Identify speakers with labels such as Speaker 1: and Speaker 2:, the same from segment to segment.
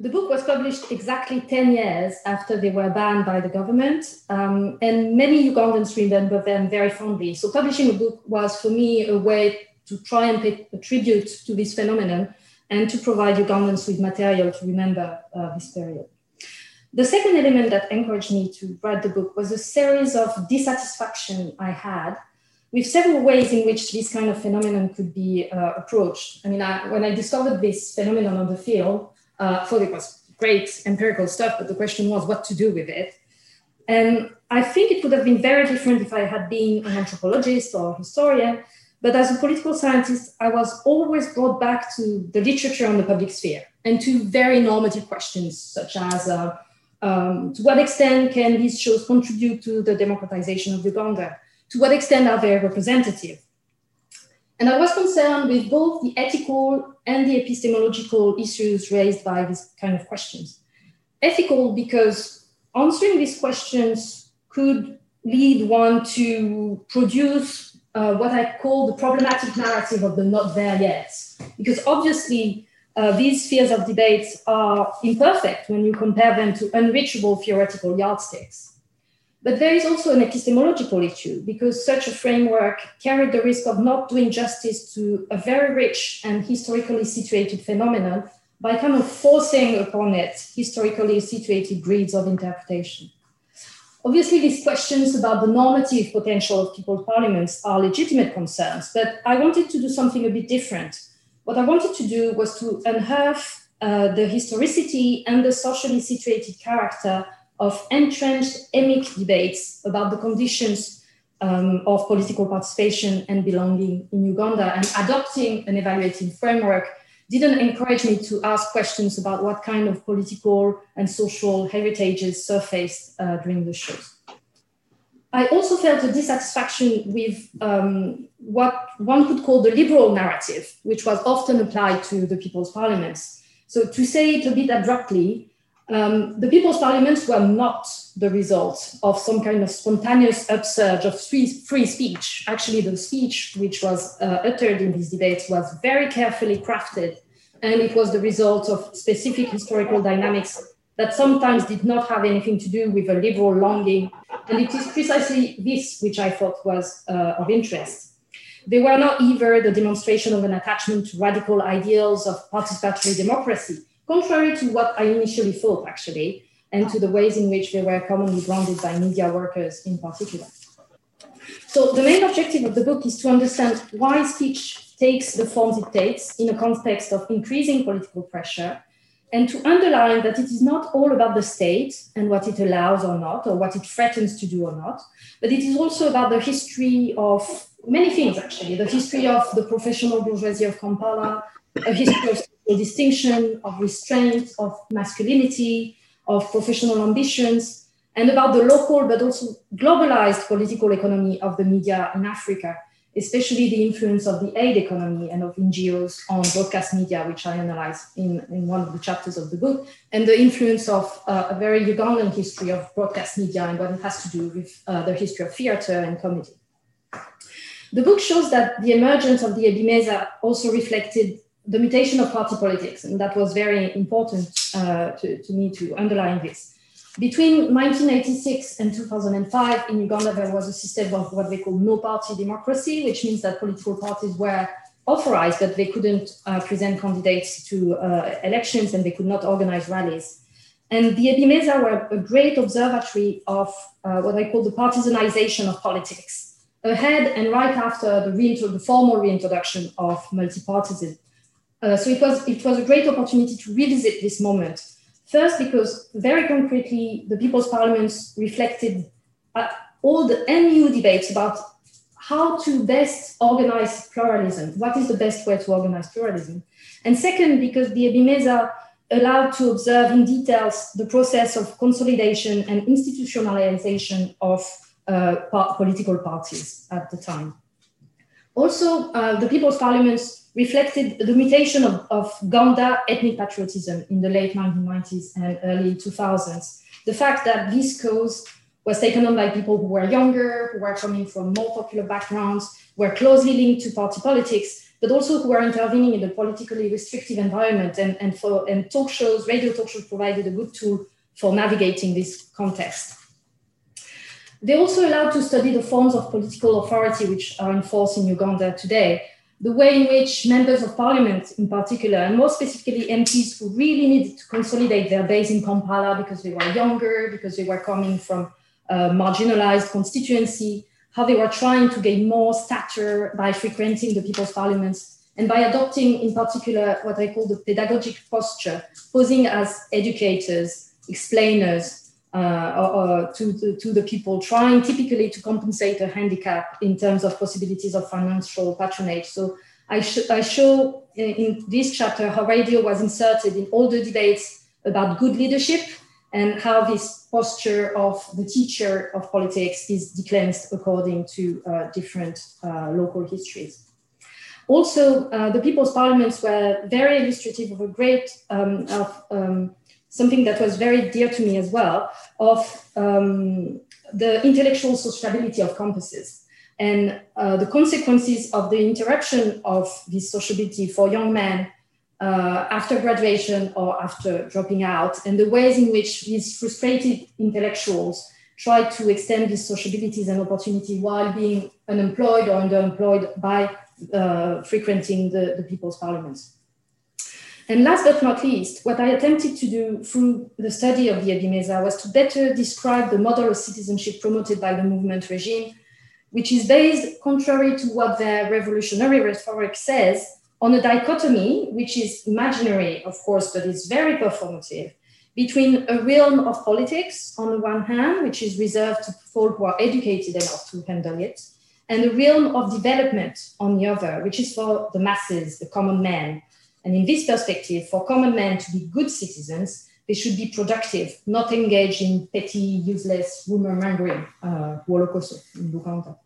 Speaker 1: The book was published exactly 10 years after they were banned by the government, um, and many Ugandans remember them very fondly. So, publishing a book was for me a way to try and pay a tribute to this phenomenon and to provide Ugandans with material to remember uh, this period. The second element that encouraged me to write the book was a series of dissatisfaction I had with several ways in which this kind of phenomenon could be uh, approached. I mean, I, when I discovered this phenomenon on the field, uh, thought it was great empirical stuff, but the question was what to do with it. And I think it would have been very different if I had been an anthropologist or historian. But as a political scientist, I was always brought back to the literature on the public sphere and to very normative questions, such as uh, um, to what extent can these shows contribute to the democratization of Uganda? To what extent are they representative? And I was concerned with both the ethical and the epistemological issues raised by these kind of questions. Ethical, because answering these questions could lead one to produce uh, what I call the problematic narrative of the not there yet. Because obviously, uh, these spheres of debate are imperfect when you compare them to unreachable theoretical yardsticks. But there is also an epistemological issue because such a framework carried the risk of not doing justice to a very rich and historically situated phenomenon by kind of forcing upon it historically situated grids of interpretation. Obviously, these questions about the normative potential of people's parliaments are legitimate concerns, but I wanted to do something a bit different. What I wanted to do was to unearth uh, the historicity and the socially situated character of entrenched emic debates about the conditions um, of political participation and belonging in Uganda and adopting an evaluating framework didn't encourage me to ask questions about what kind of political and social heritages surfaced uh, during the shows. I also felt a dissatisfaction with um, what one could call the liberal narrative, which was often applied to the people's parliaments. So, to say it a bit abruptly, um, the people's parliaments were not the result of some kind of spontaneous upsurge of free, free speech. Actually, the speech which was uh, uttered in these debates was very carefully crafted, and it was the result of specific historical dynamics that sometimes did not have anything to do with a liberal longing. And it is precisely this which I thought was uh, of interest. They were not either the demonstration of an attachment to radical ideals of participatory democracy contrary to what I initially thought, actually, and to the ways in which they were commonly branded by media workers in particular. So, the main objective of the book is to understand why speech takes the forms it takes in a context of increasing political pressure, and to underline that it is not all about the state and what it allows or not, or what it threatens to do or not, but it is also about the history of many things, actually the history of the professional bourgeoisie of Kampala, a history of a distinction of restraint, of masculinity, of professional ambitions, and about the local but also globalized political economy of the media in Africa, especially the influence of the aid economy and of NGOs on broadcast media, which I analyze in, in one of the chapters of the book, and the influence of uh, a very Ugandan history of broadcast media and what it has to do with uh, the history of theater and comedy. The book shows that the emergence of the Ebimeeza also reflected the mutation of party politics, and that was very important uh, to, to me to underline this. Between 1986 and 2005 in Uganda, there was a system of what they call no party democracy, which means that political parties were authorized, but they couldn't uh, present candidates to uh, elections and they could not organize rallies. And the Ebimeeza were a great observatory of uh, what I call the partisanization of politics, ahead and right after the, the formal reintroduction of multipartism. Uh, so it was, it was a great opportunity to revisit this moment. First, because very concretely, the People's Parliaments reflected all the NU debates about how to best organize pluralism. What is the best way to organize pluralism? And second, because the Ebimeeza allowed to observe in details the process of consolidation and institutionalization of uh, political parties at the time. Also, uh, the People's Parliaments reflected the mutation of, of Ganda ethnic patriotism in the late 1990s and early 2000s. The fact that this cause was taken on by people who were younger, who were coming from more popular backgrounds, were closely linked to party politics, but also who were intervening in a politically restrictive environment. And, and, for, and talk shows, radio talk shows provided a good tool for navigating this context. They're also allowed to study the forms of political authority which are in force in Uganda today, the way in which members of parliament, in particular, and more specifically MPs who really needed to consolidate their base in Kampala because they were younger, because they were coming from a marginalized constituency, how they were trying to gain more stature by frequenting the people's parliaments and by adopting, in particular, what I call the pedagogic posture, posing as educators, explainers uh, to, the, to the people, trying typically to compensate a handicap in terms of possibilities of financial patronage. So I, sh- I show in, in this chapter how radio was inserted in all the debates about good leadership and how this posture of the teacher of politics is declared according to uh, different uh, local histories. Also, uh, the people's parliaments were very illustrative of a great, um, of um, something that was very dear to me as well, of um, the intellectual sociability of campuses and uh, the consequences of the interruption of this sociability for young men uh, after graduation or after dropping out, and the ways in which these frustrated intellectuals try to extend these sociabilities and opportunity while being unemployed or underemployed by uh, frequenting the, the people's parliaments. And last but not least, what I attempted to do through the study of the Ebimeeza was to better describe the model of citizenship promoted by the movement regime, which is based, contrary to what their revolutionary rhetoric says, on a dichotomy, which is imaginary, of course, but is very performative, between a realm of politics on the one hand, which is reserved to people who are educated enough to handle it, and a realm of development on the other, which is for the masses, the common man. And in this perspective, for common men to be good citizens, they should be productive, not engage in petty, useless rumor mongering, uh, in Luganda.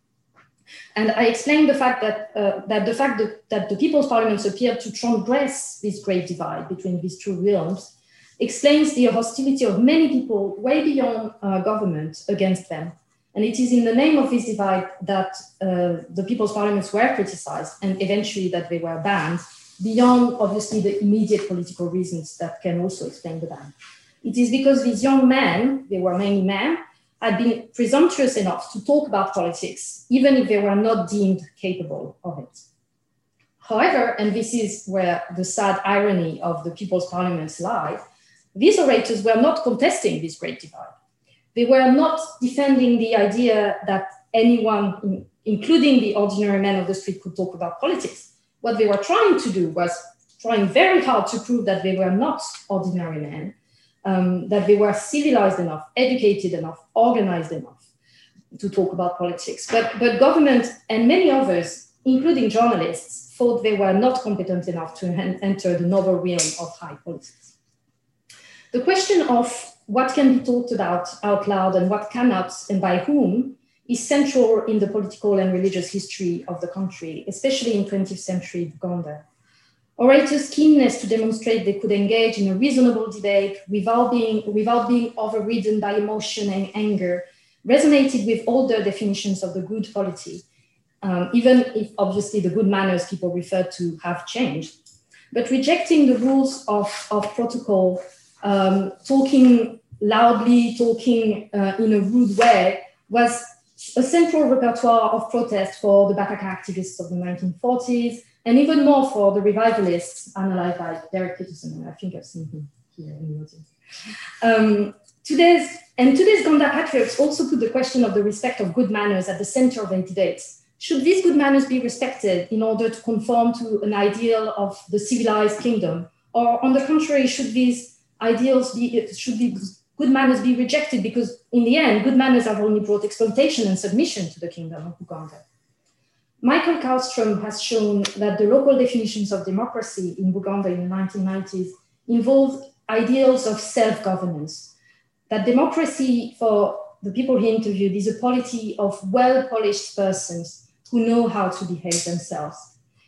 Speaker 1: And I explained the fact that, uh, that the fact that, that the people's parliaments appear to transgress this great divide between these two realms explains the hostility of many people way beyond uh, government against them. And it is in the name of this divide that uh, the people's parliaments were criticized and eventually that they were banned, beyond obviously the immediate political reasons that can also explain the ban. It is because these young men, they were mainly men, had been presumptuous enough to talk about politics, even if they were not deemed capable of it. However, and this is where the sad irony of the People's Parliaments lies, these orators were not contesting this great divide. They were not defending the idea that anyone, including the ordinary men of the street, could talk about politics. What they were trying to do was trying very hard to prove that they were not ordinary men um, that they were civilized enough, educated enough, organized enough to talk about politics. But, but government and many others, including journalists, thought they were not competent enough to enter the noble realm of high politics. The question of what can be talked about out loud and what cannot, and by whom, is central in the political and religious history of the country, especially in 20th century Uganda. Orators' keenness to demonstrate they could engage in a reasonable debate without being, without being overridden by emotion and anger resonated with older definitions of the good polity, um, even if obviously the good manners people refer to have changed. But rejecting the rules of, of protocol, um, talking loudly, talking uh, in a rude way, was a central repertoire of protest for the Bataka activists of the 1940s and even more for the revivalists analyzed by Derek Peterson. I think I've seen him here in the audience. Um, today's, and today's Ganda patriots also put the question of the respect of good manners at the center of their debates. Should these good manners be respected in order to conform to an ideal of the civilized kingdom? Or on the contrary, should these ideals be, should be good manners be rejected because in the end, good manners have only brought exploitation and submission to the kingdom of Buganda? Michael Karlstrom has shown that the local definitions of democracy in Uganda in the 1990s involved ideals of self governance. That democracy, for the people he interviewed, is a polity of well polished persons who know how to behave themselves.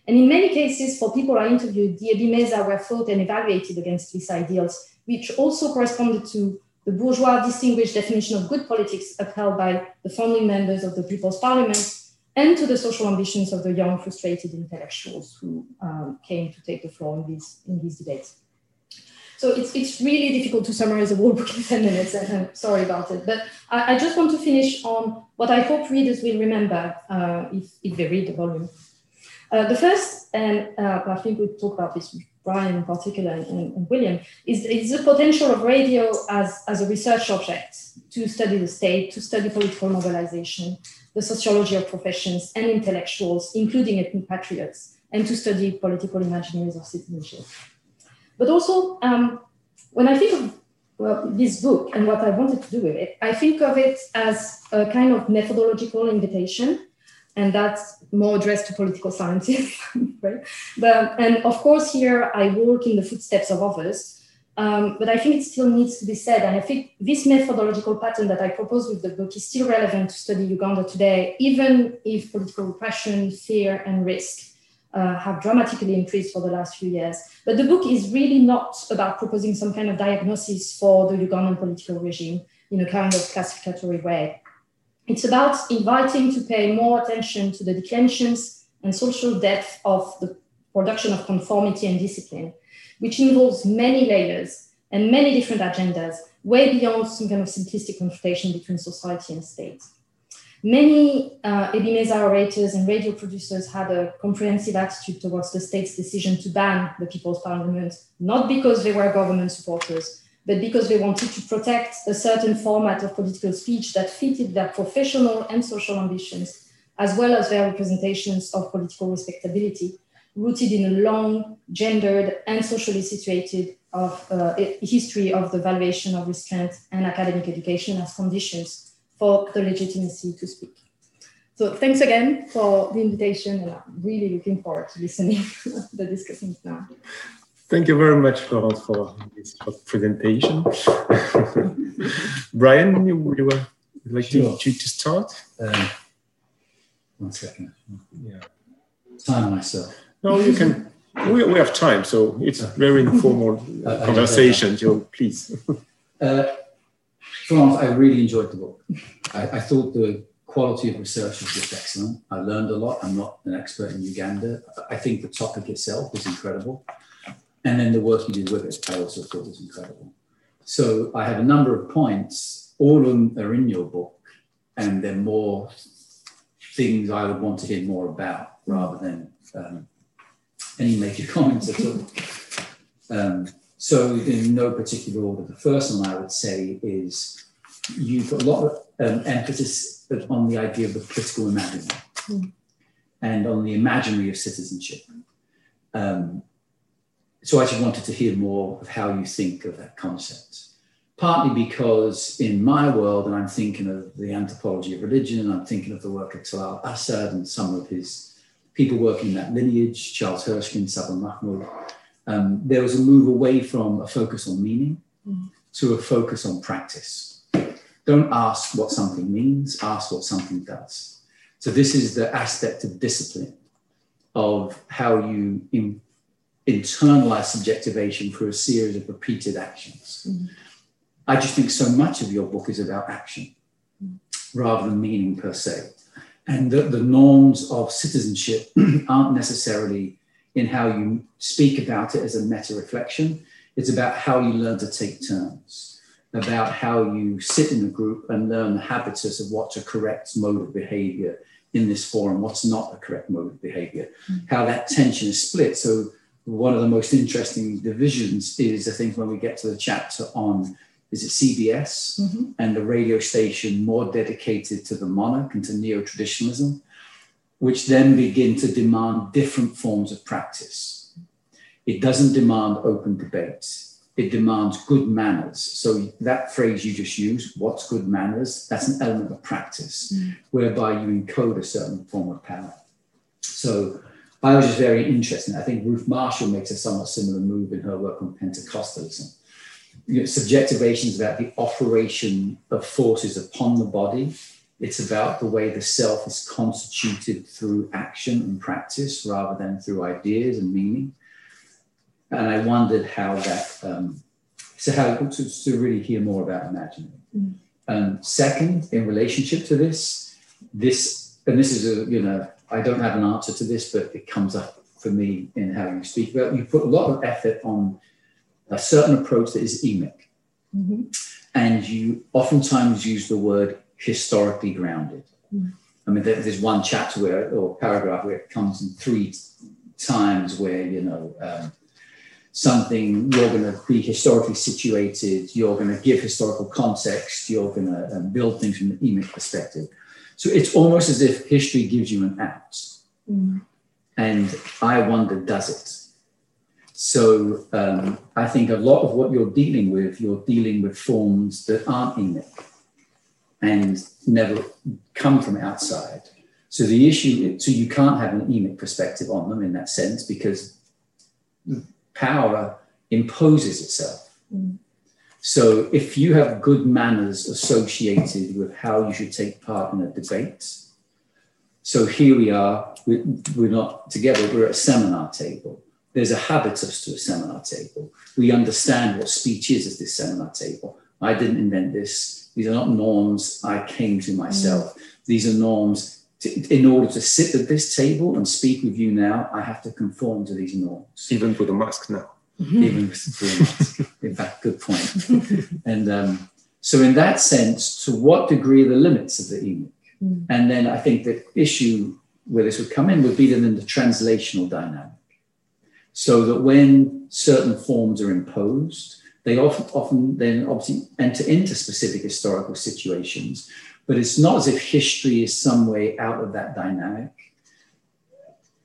Speaker 1: And in many cases, for people I interviewed, the Ebimeeza were thought and evaluated against these ideals, which also corresponded to the bourgeois distinguished definition of good politics upheld by the founding members of the People's Parliament and to the social ambitions of the young, frustrated intellectuals who um, came to take the floor in these, in these debates. So it's, it's really difficult to summarize the whole book in 10 minutes, and I'm sorry about it. But I, I just want to finish on what I hope readers will remember uh, if, if they read the volume. Uh, the first, and uh, I think we talk about this Brian in particular and, and, William, is, is the potential of radio as, as a research object to study the state, to study political mobilization, the sociology of professions and intellectuals, including ethnic patriots, and to study political imaginaries of citizenship. But also, um, when I think of well, this book and what I wanted to do with it, I think of it as a kind of methodological invitation, and that's more addressed to political scientists, right? But, and of course, here I walk in the footsteps of others um, but I think it still needs to be said. And I think this methodological pattern that I propose with the book is still relevant to study Uganda today, even if political repression, fear, and risk uh, have dramatically increased for the last few years. But the book is really not about proposing some kind of diagnosis for the Ugandan political regime in a kind of classificatory way. It's about inviting to pay more attention to the declensions and social depth of the production of conformity and discipline which involves many layers and many different agendas, way beyond some kind of simplistic confrontation between society and state. Many uh, Ebimeeza orators and radio producers had a comprehensive attitude towards the state's decision to ban the People's Parliament, not because they were government supporters, but because they wanted to protect a certain format of political speech that fitted their professional and social ambitions, as well as their representations of political respectability rooted in a long, gendered, and socially situated of, uh, history of the valuation of restraint and academic education as conditions for the legitimacy to speak. So thanks again for the invitation, and I'm really looking forward to listening to the discussions now.
Speaker 2: Thank you very much, Florence, for this presentation. Brian, you, you would like sure. to, to, start? Um,
Speaker 3: one second. Yeah. Time myself.
Speaker 2: No, you can. We, we have time, so it's very informal uh, conversation. So please.
Speaker 3: uh, Florence, I really enjoyed the book. I, I, thought the quality of research was just excellent. I learned a lot. I'm not an expert in Uganda. I think the topic itself is incredible. And then the work you did with it, I also thought was incredible. So I have a number of points. All of them are in your book, and they're more things I would want to hear more about rather than um, any major comments at all. Um, so, in no particular order, the first one I would say is you put a lot of um, emphasis on the idea of the political imaginary mm. and on the imaginary of citizenship. Um, so, I just wanted to hear more of how you think of that concept. Partly because in my world, and I'm thinking of the anthropology of religion, and I'm thinking of the work of Talal Asad and some of his people working in that lineage, Charles Hirschkind, Saba Mahmood, um, there was a move away from a focus on meaning mm. to a focus on practice. Don't ask what something means, ask what something does. So, this is the aspect of discipline, of how you in, internalize subjectivation through a series of repeated actions. Mm. I just think so much of your book is about action mm. rather than meaning per se and the, the norms of citizenship aren't necessarily in how you speak about it as a meta reflection. It's about how you learn to take turns, about how you sit in a group and learn the habitus of what's a correct mode of behavior in this forum, what's not a correct mode of behavior, mm-hmm. how that tension is split. So, one of the most interesting divisions is, I think, when we get to the chapter on is it CBS mm-hmm. and the radio station more dedicated to the monarch and to neo traditionalism, which then begin to demand different forms of practice. It doesn't demand open debate, it demands good manners. So, that phrase you just used, what's good manners, that's an element of practice mm-hmm. whereby you encode a certain form of power. So, I was just very interested. I think Ruth Marshall makes a somewhat similar move in her work on Pentecostalism you know, subjectivation is about the operation of forces upon the body. It's about the way the self is constituted through action and practice rather than through ideas and meaning. And I wondered how that, um, so how to, to really hear more about imagining. Mm. Um, second, in relationship to this, this and this is a, you know, I don't have an answer to this, but it comes up for me in how you speak about. You put a lot of effort on a certain approach that is emic. Mm-hmm. And you oftentimes use the word historically grounded. Mm. I mean, there's one chapter where, or paragraph where it comes in three times where, you know, um, something you're going to be historically situated, you're going to give historical context, you're going to um, build things from an emic perspective. So it's almost as if history gives you an out. Mm. And I wonder, does it? So um, I think a lot of what you're dealing with, you're dealing with forms that aren't emic and never come from outside. So the issue, so you can't have an emic perspective on them in that sense because power imposes itself. Mm. So if you have good manners associated with how you should take part in a debate, so here we are, we're not together, we're at a seminar table there's a habitus to a seminar table. We understand what speech is at this seminar table. I didn't invent this. These are not norms I came to myself. Mm. These are norms. To, in order to sit at this table and speak with you now, I have to conform to these norms.
Speaker 2: Even with a mask now.
Speaker 3: Mm-hmm. Even with a mask. in fact, good point. and um, so, in that sense, to what degree are the limits of the emic? Mm. And then I think the issue where this would come in would be then in the translational dynamic so that when certain forms are imposed, they often, often then obviously enter into specific historical situations. But it's not as if history is some way out of that dynamic.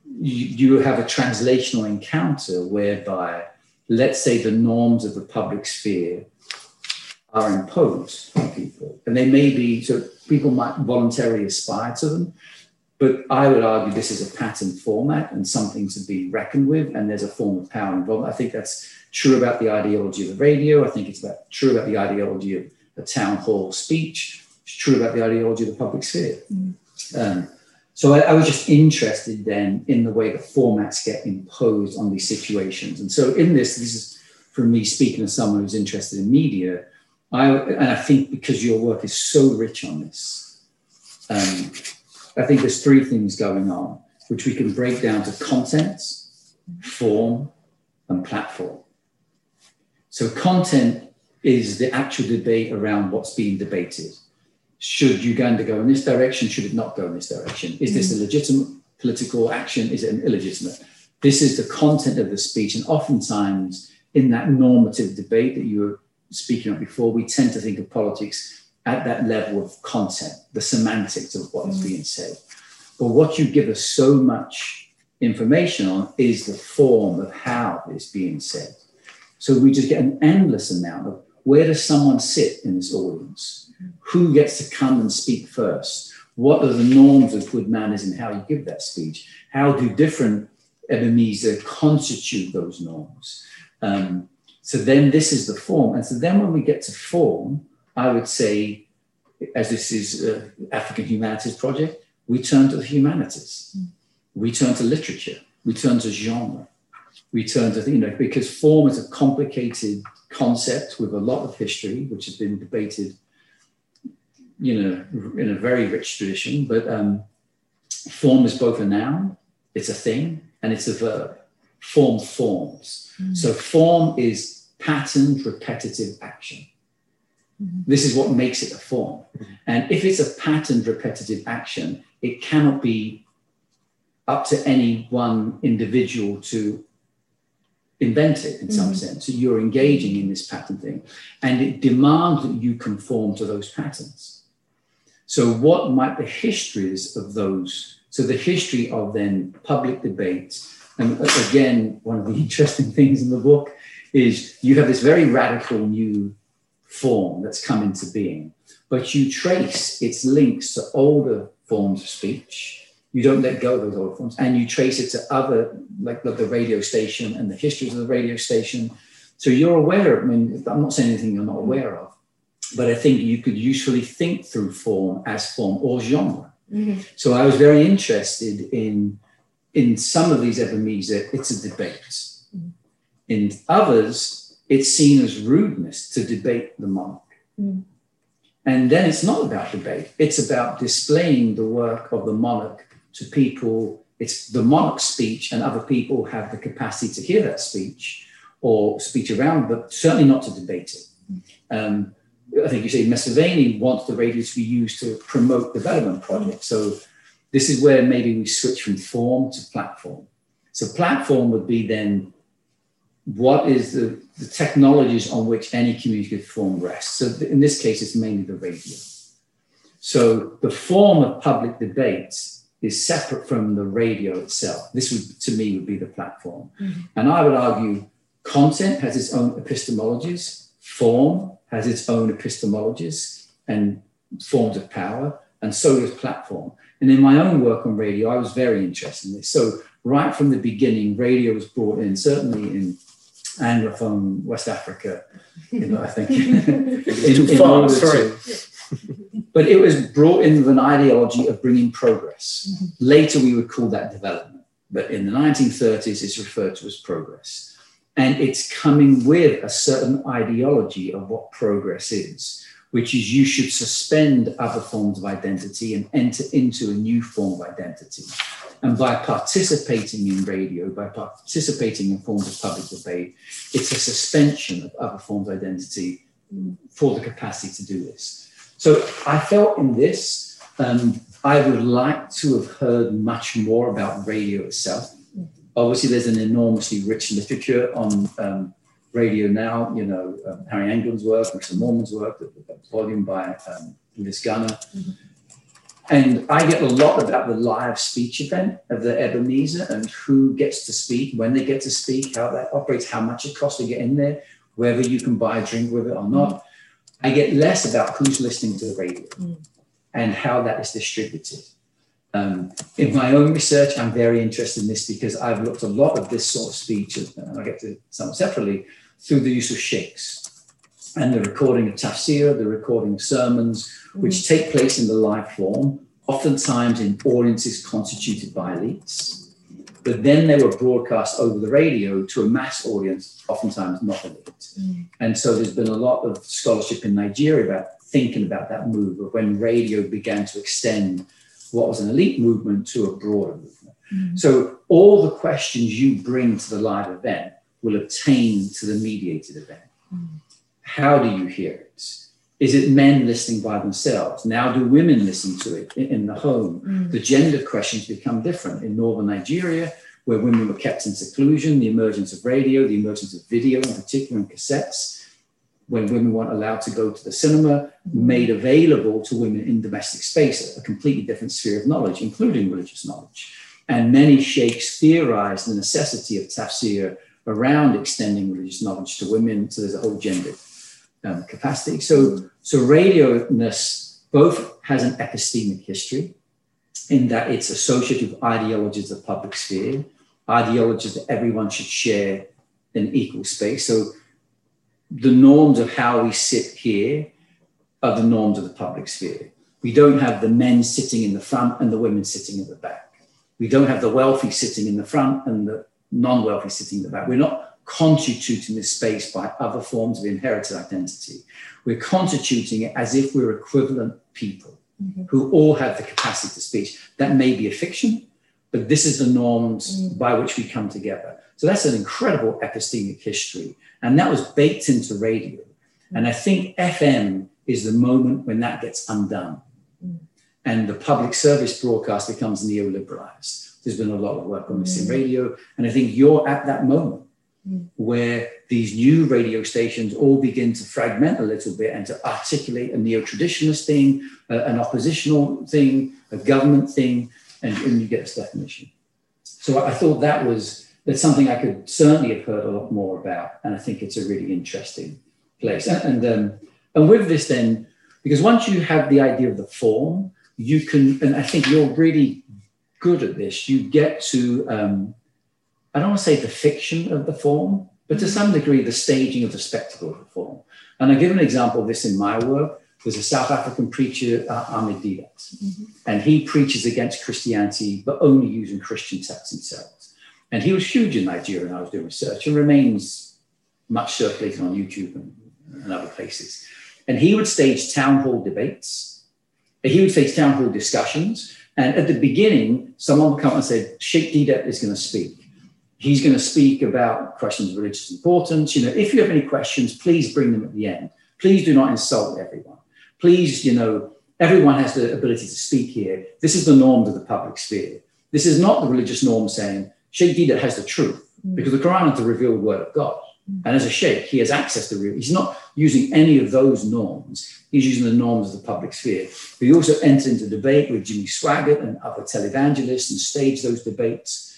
Speaker 3: You, you have a translational encounter whereby, let's say, the norms of the public sphere are imposed on people. And they may be, so people might voluntarily aspire to them, but I would argue this is a pattern format and something to be reckoned with, and there's a form of power involved. I think that's true about the ideology of the radio. I think it's about, true about the ideology of the town hall speech. It's true about the ideology of the public sphere. Mm. Um, so I, I, was just interested then in the way the formats get imposed on these situations. And so in this, this is from me speaking as someone who's interested in media. I, and I think because your work is so rich on this, um, I think there's three things going on, which we can break down to content, form, and platform. So, content is the actual debate around what's being debated. Should Uganda go in this direction? Should it not go in this direction? Is this a legitimate political action? Is it an illegitimate? This is the content of the speech. And oftentimes, in that normative debate that you were speaking of before, we tend to think of politics at that level of content, the semantics of what is mm. being said. But what you give us so much information on is the form of how it's being said. So we just get an endless amount of where does someone sit in this audience? Who gets to come and speak first? What are the norms of good manners in how you give that speech? How do different Ebimeeza constitute those norms? Um, so then this is the form. And so then when we get to form, I would say, as this is an African Humanities Project, we turn to the humanities. We turn to literature. We turn to genre. We turn to, you know, because form is a complicated concept with a lot of history, which has been debated, you know, in a very rich tradition. But um, form is both a noun, it's a thing, and it's a verb. Form forms. Mm. So form is patterned, repetitive action. Mm-hmm. This is what makes it a form. Mm-hmm. And if it's a patterned repetitive action, it cannot be up to any one individual to invent it in some mm-hmm. sense. So you're engaging in this pattern thing, and it demands that you conform to those patterns. So, what might the histories of those? So, the history of then public debates, and again, one of the interesting things in the book is you have this very radical new form that's come into being, but you trace its links to older forms of speech. You don't let go of those old forms, and you trace it to other, like, like the radio station and the histories of the radio station. So you're aware. I mean, I'm not saying anything you're not aware of, but I think you could usefully think through form as form or genre. Mm-hmm. So I was very interested in in some of these Ebimeeza, it's a debate. Mm-hmm. In others, it's seen as rudeness to debate the monk. Mm. And then it's not about debate, it's about displaying the work of the monarch to people. It's the monarch's speech, and other people have the capacity to hear that speech or speech around, but certainly not to debate it. Um, I think you say Museveni wants the radio to be used to promote development projects. So this is where maybe we switch from form to platform. So platform would be then what is the, the technologies on which any communicative form rests. So in this case, it's mainly the radio. So the form of public debate is separate from the radio itself. This would, to me, would be the platform. Mm-hmm. And I would argue content has its own epistemologies, form has its own epistemologies and forms of power, and so does platform. And in my own work on radio, I was very interested in this. So right from the beginning, radio was brought in, certainly in Anglophone West Africa, you know, I think. in,
Speaker 2: too far, sorry.
Speaker 3: To, but it was brought in with an ideology of bringing progress. Mm-hmm. Later, we would call that development. But in the 1930s, it's referred to as progress. And it's coming with a certain ideology of what progress is, which is you should suspend other forms of identity and enter into a new form of identity. And by participating in radio, by participating in forms of public debate, it's a suspension of other forms of identity for the capacity to do this. So I felt in this, um, I would like to have heard much more about radio itself obviously there's an enormously rich literature on um, radio now. You know, um, Harri Englund's work, Richard Moorman's work, the, the volume by um, Liz Gunner. Mm-hmm. And I get a lot about the live speech event of the Ebimeeza and who gets to speak, when they get to speak, how that operates, how much it costs to get in there, whether you can buy a drink with it or not. I get less about who's listening to the radio mm. and how that is distributed. Um, in my own research, I'm very interested in this because I've looked a lot of this sort of speech, and I'll get to some separately, through the use of sheikhs and the recording of tafsir, the recording of sermons, which mm. take place in the live form, oftentimes in audiences constituted by elites. But then they were broadcast over the radio to a mass audience, oftentimes not elite. Mm. And so there's been a lot of scholarship in Nigeria about thinking about that move of when radio began to extend what was an elite movement to a broader movement. Mm-hmm. So all the questions you bring to the live event will obtain to the mediated event. Mm-hmm. How do you hear it? Is it men listening by themselves? Now, do women listen to it in the home? Mm-hmm. The gender questions become different. In northern Nigeria, where women were kept in seclusion, the emergence of radio, the emergence of video, in particular, and cassettes, when women weren't allowed to go to the cinema, made available to women in domestic space, a completely different sphere of knowledge, including religious knowledge. And many sheikhs theorized the necessity of tafsir around extending religious knowledge to women. So there's a whole gender um, capacity. So, so radio-ness both has an epistemic history in that it's associated with ideologies of public sphere, ideologies that everyone should share in equal space. So the norms of how we sit here are the norms of the public sphere. We don't have the men sitting in the front and the women sitting at the back. We don't have the wealthy sitting in the front and the non wealthy sitting in the back. We're not constituting this space by other forms of inherited identity. We're constituting it as if we're equivalent people mm-hmm. who all have the capacity to speak. That may be a fiction, but this is the norms mm-hmm. by which we come together. So that's an incredible epistemic history. And that was baked into radio. And I think FM is the moment when that gets undone. And the public service broadcast becomes neoliberalized. There's been a lot of work on this in radio. And I think you're at that moment where these new radio stations all begin to fragment a little bit and to articulate a neo traditionalist thing, an oppositional thing, a government thing, and, and you get this definition. So I thought that was that's something I could certainly have heard a lot more about. And I think it's a really interesting place. And, and, um, and with this, then, because once you have the idea of the form, you can, and I think you're really good at this, you get to, um, I don't want to say the fiction of the form, but to some degree, the staging of the spectacle of the form. And I give an example of this in my work. There's a South African preacher, uh, Ahmed Deedat, mm-hmm. and he preaches against Christianity, but only using Christian texts himself. And he was huge in Nigeria when I was doing research and remains much circulated on YouTube and, and other places. And he would stage town hall debates, he would stage town hall discussions. And at the beginning, someone would come and say, Sheikh Deedat is going to speak. He's going to speak about questions of religious importance. You know, if you have any questions, please bring them at the end. Please do not insult everyone. Please, you know, everyone has the ability to speak here. This is the norm of the public sphere. This is not the religious norm saying Sheikh Deedat has the truth mm. because the Quran is the revealed word of God. Mm. And as a sheikh, he has access to real. He's not using any of those norms. He's using the norms of the public sphere. But he also entered into debate with Jimmy Swaggart and other televangelists and staged those debates.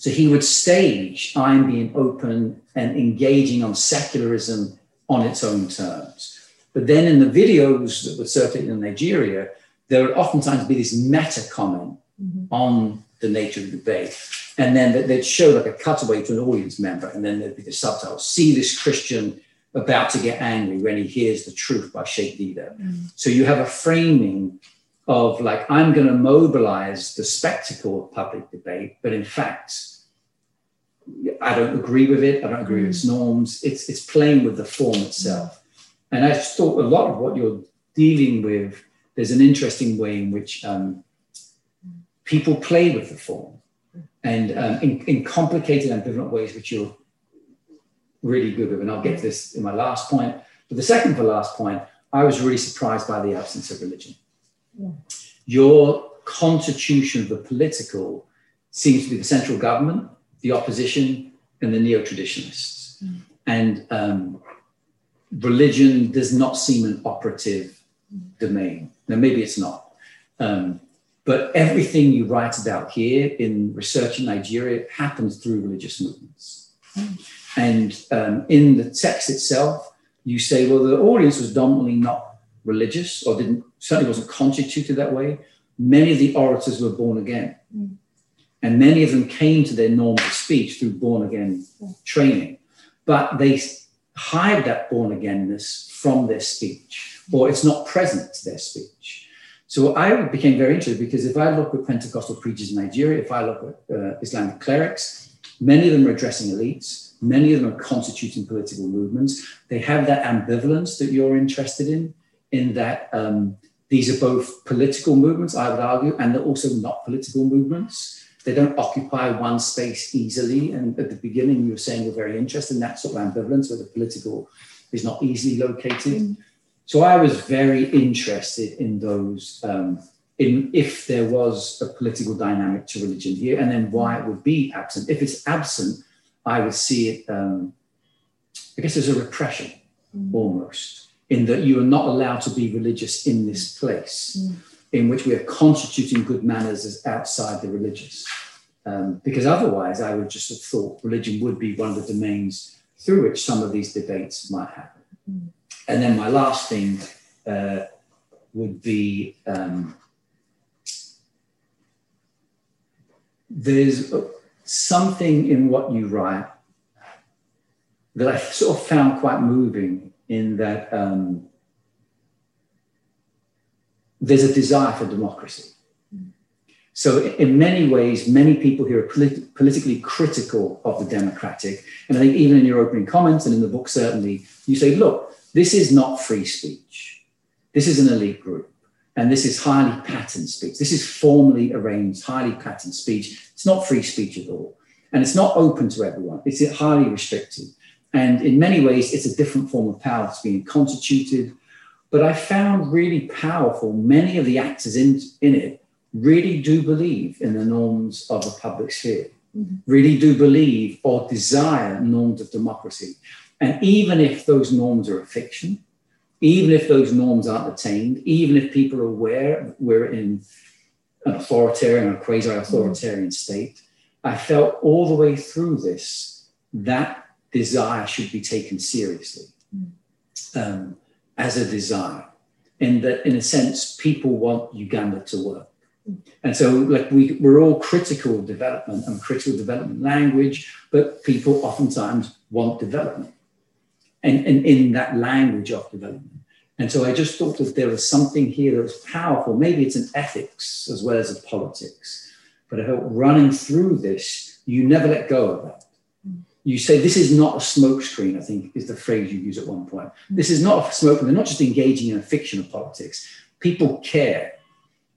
Speaker 3: So he would stage I'm being open and engaging on secularism on its own terms. But then in the videos that were circulating in Nigeria, there would oftentimes be this meta comment mm-hmm. on the nature of the debate. And then they'd show like a cutaway to an audience member, and then there'd be the subtitle See this Christian about to get angry when he hears the truth by Sheikh Deedat. Mm-hmm. So you have a framing of like, I'm going to mobilize the spectacle of public debate, but in fact, I don't agree with it. I don't agree with its mm. norms. It's, it's playing with the form itself. And I just thought a lot of what you're dealing with, there's an interesting way in which um, people play with the form and um, in, in, complicated and different ways, which you're really good with. And I'll get to this in my last point. But the second to last point, I was really surprised by the absence of religion. Your constitution of the political seems to be the central government, the opposition, and the neo traditionalists. Mm. And um, religion does not seem an operative domain. Now, maybe it's not. Um, but everything you write about here in research in Nigeria happens through religious movements. And um, in the text itself, you say, well, the audience was dominantly not religious or didn't certainly wasn't constituted that way. Many of the orators were born again. Mm. And many of them came to their normal speech through born again training. But they hide that born againness from their speech, or it's not present to their speech. So I became very interested because if I look at Pentecostal preachers in Nigeria, if I look at uh, Islamic clerics, many of them are addressing elites, many of them are constituting political movements. They have that ambivalence that you're interested in, in that um, these are both political movements, I would argue, and they're also not political movements. They don't occupy one space easily. And at the beginning, you were saying you're very interested in that sort of ambivalence where the political is not easily located. Mm. So I was very interested in those, um, in if there was a political dynamic to religion here, and then why it would be absent. If it's absent, I would see it, um, I guess, as a repression mm. almost, in that you are not allowed to be religious in this place. Mm in which we are constituting good manners as outside the religious. Um, because otherwise, I would just have thought religion would be one of the domains through which some of these debates might happen. Mm. And then my last thing uh, would be um, there's something in what you write that I sort of found quite moving in that um, there's a desire for democracy. So, in many ways, many people here are polit- politically critical of the democratic. And I think even in your opening comments and in the book, certainly, you say, look, this is not free speech. This is an elite group. And this is highly patterned speech. This is formally arranged, highly patterned speech. It's not free speech at all. And it's not open to everyone, it's highly restricted. And in many ways, it's a different form of power that's being constituted but I found really powerful, many of the actors in, in it really do believe in the norms of the public sphere, mm-hmm. really do believe or desire norms of democracy. And even if those norms are a fiction, even if those norms aren't attained, even if people are aware we're in an authoritarian or quasi authoritarian mm-hmm. state, I felt all the way through this that desire should be taken seriously. Mm-hmm. Um, as a desire. In that, in a sense, people want Uganda to work. And so, like we, we're all critical of development and critical development language, but people oftentimes want development and, and in that language of development. And so I just thought that there was something here that was powerful. Maybe it's an ethics as well as a politics. But I felt running through this, you never let go of that. You say this is not a smokescreen, I think is the phrase you use at one point. This is not a smokescreen. they're not just engaging in a fiction of politics. People care.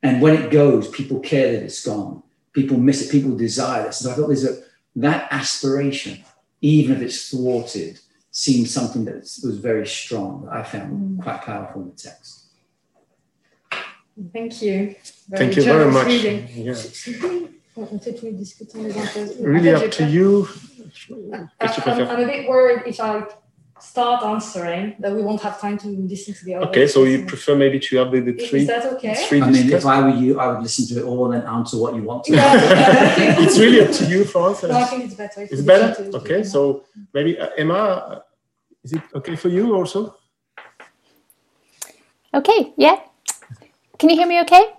Speaker 3: And when it goes, people care that it's gone. People miss it, people desire this. So I thought there's a that aspiration, even if it's thwarted, seemed something that was very strong, that I found mm. quite powerful in the text.
Speaker 1: Thank you.
Speaker 2: Very Thank you very much. Yes. really up to you.
Speaker 1: I'm, I'm, a bit worried if I start answering that we won't have time to listen to the other.
Speaker 2: Okay, so you prefer maybe to have the, the three?
Speaker 1: Is that okay?
Speaker 3: Three I mean, if I were you, I would listen to it all and answer what you want to.
Speaker 2: Yeah, it's really up to you, Florence.
Speaker 1: No, I think it's better.
Speaker 2: It's better. Okay, so maybe uh, Emma, is it okay for you also?
Speaker 4: Okay. Yeah. Can you hear me? Okay.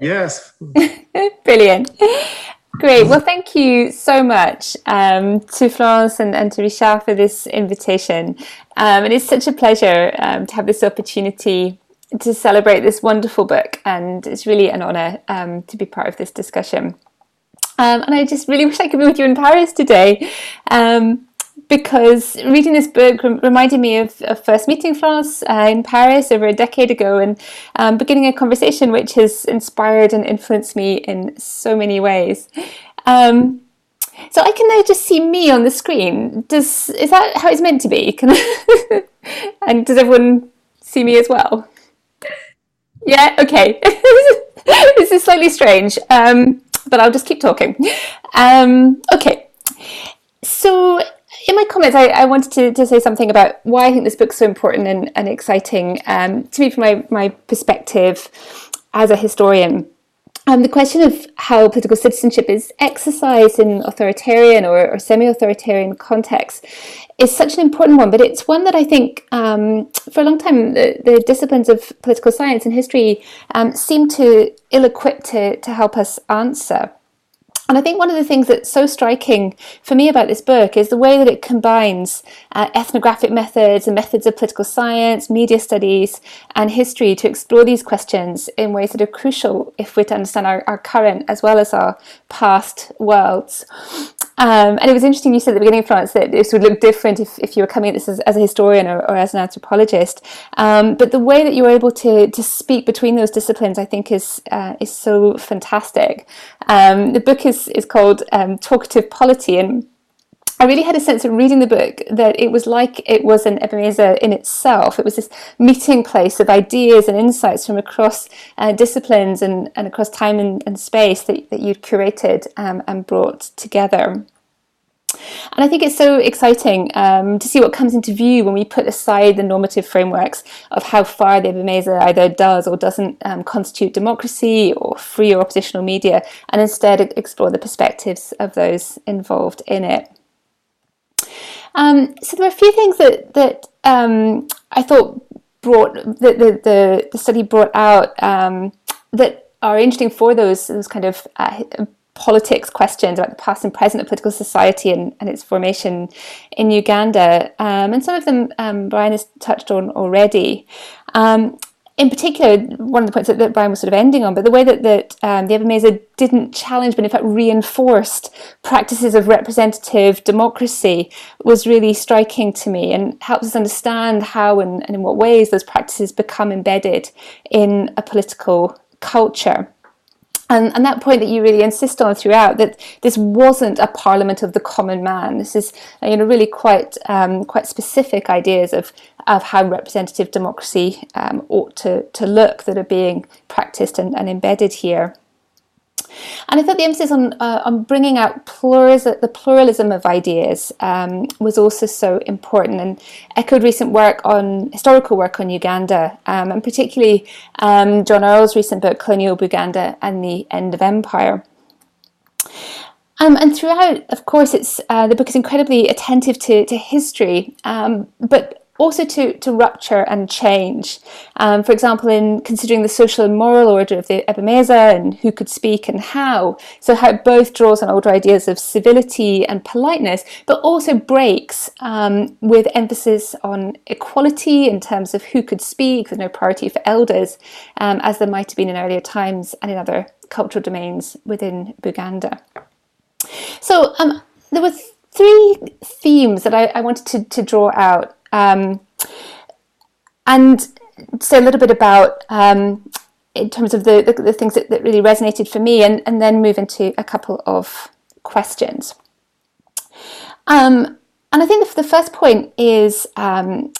Speaker 2: Yes.
Speaker 4: Brilliant. Great. Well, thank you so much um, to Florence and, and, to Richard for this invitation. Um, and it's such a pleasure um, to have this opportunity to celebrate this wonderful book. And it's really an honour um, to be part of this discussion. Um, and I just really wish I could be with you in Paris today. Um, because reading this book reminded me of, of first meeting Florence uh, in Paris over a decade ago and um, beginning a conversation which has inspired and influenced me in so many ways. Um, so I can now just see me on the screen. Does is that how it's meant to be? Can I, and does everyone see me as well? Yeah. Okay. this is slightly strange, um, but I'll just keep talking. Um, okay. So in my comments, I, I wanted to, to, say something about why I think this book's so important and, and exciting um, to me from my, my perspective as a historian. Um, the question of how political citizenship is exercised in authoritarian or, or semi-authoritarian contexts is such an important one, but it's one that I think um, for a long time the, the, disciplines of political science and history um, seem to ill-equipped to, to help us answer. And I think one of the things that's so striking for me about this book is the way that it combines uh, ethnographic methods and methods of political science, media studies, and history to explore these questions in ways that are crucial if we're to understand our, our current as well as our past worlds. Um, and it was interesting you said at the beginning, Florence, that this would look different if, if you were coming at this as, as a historian or, or, as an anthropologist. Um, but the way that you were able to, to speak between those disciplines, I think, is uh, is so fantastic. Um, the book is, is called um, Talkative Polity, and I really had a sense of reading the book that it was like it was an Ebimeeza in itself. It was this meeting place of ideas and insights from across uh, disciplines and, and across time and, and space that, that you'd curated um, and brought together. And I think it's so exciting um, to see what comes into view when we put aside the normative frameworks of how far the Ebimeeza either does or doesn't um, constitute democracy or free or oppositional media, and instead explore the perspectives of those involved in it. Um, so there were a few things that that um, I thought brought the, the, the, the study brought out um, that are interesting for those those kind of uh, politics questions about the past and present of political society and, and its formation in Uganda. Um, and some of them um, Brian has touched on already. Um, in particular, one of the points that, that, Brian was sort of ending on, but the way that, that um, the Ebimeeza didn't challenge, but in fact reinforced practices of representative democracy was really striking to me and helps us understand how and, and in what ways those practices become embedded in a political culture. And, and, that point that you really insist on throughout that this wasn't a parliament of the common man. This is you know really quite um, quite specific ideas of of how representative democracy um, ought to to look that are being practiced and, and embedded here. And I thought the emphasis on, uh, on bringing out the pluralism of ideas um, was also so important and echoed recent work on historical work on Uganda, um, and particularly um, John Earle's recent book, Colonial Buganda and the End of Empire. Um, and throughout, of course, it's uh, the book is incredibly attentive to, to history, um, but also to, to rupture and change. Um, for example, in considering the social and moral order of the Ebimeeza and who could speak and how. So, how it both draws on older ideas of civility and politeness, but also breaks um, with emphasis on equality in terms of who could speak with no priority for elders, um, as there might have been in earlier times and in other cultural domains within Buganda. So, um, there was three themes that I, I wanted to, to draw out um, and say a little bit about um, in terms of the, the, the things that, that, really resonated for me and, and then move into a couple of questions. Um, and I think the, the first point is um,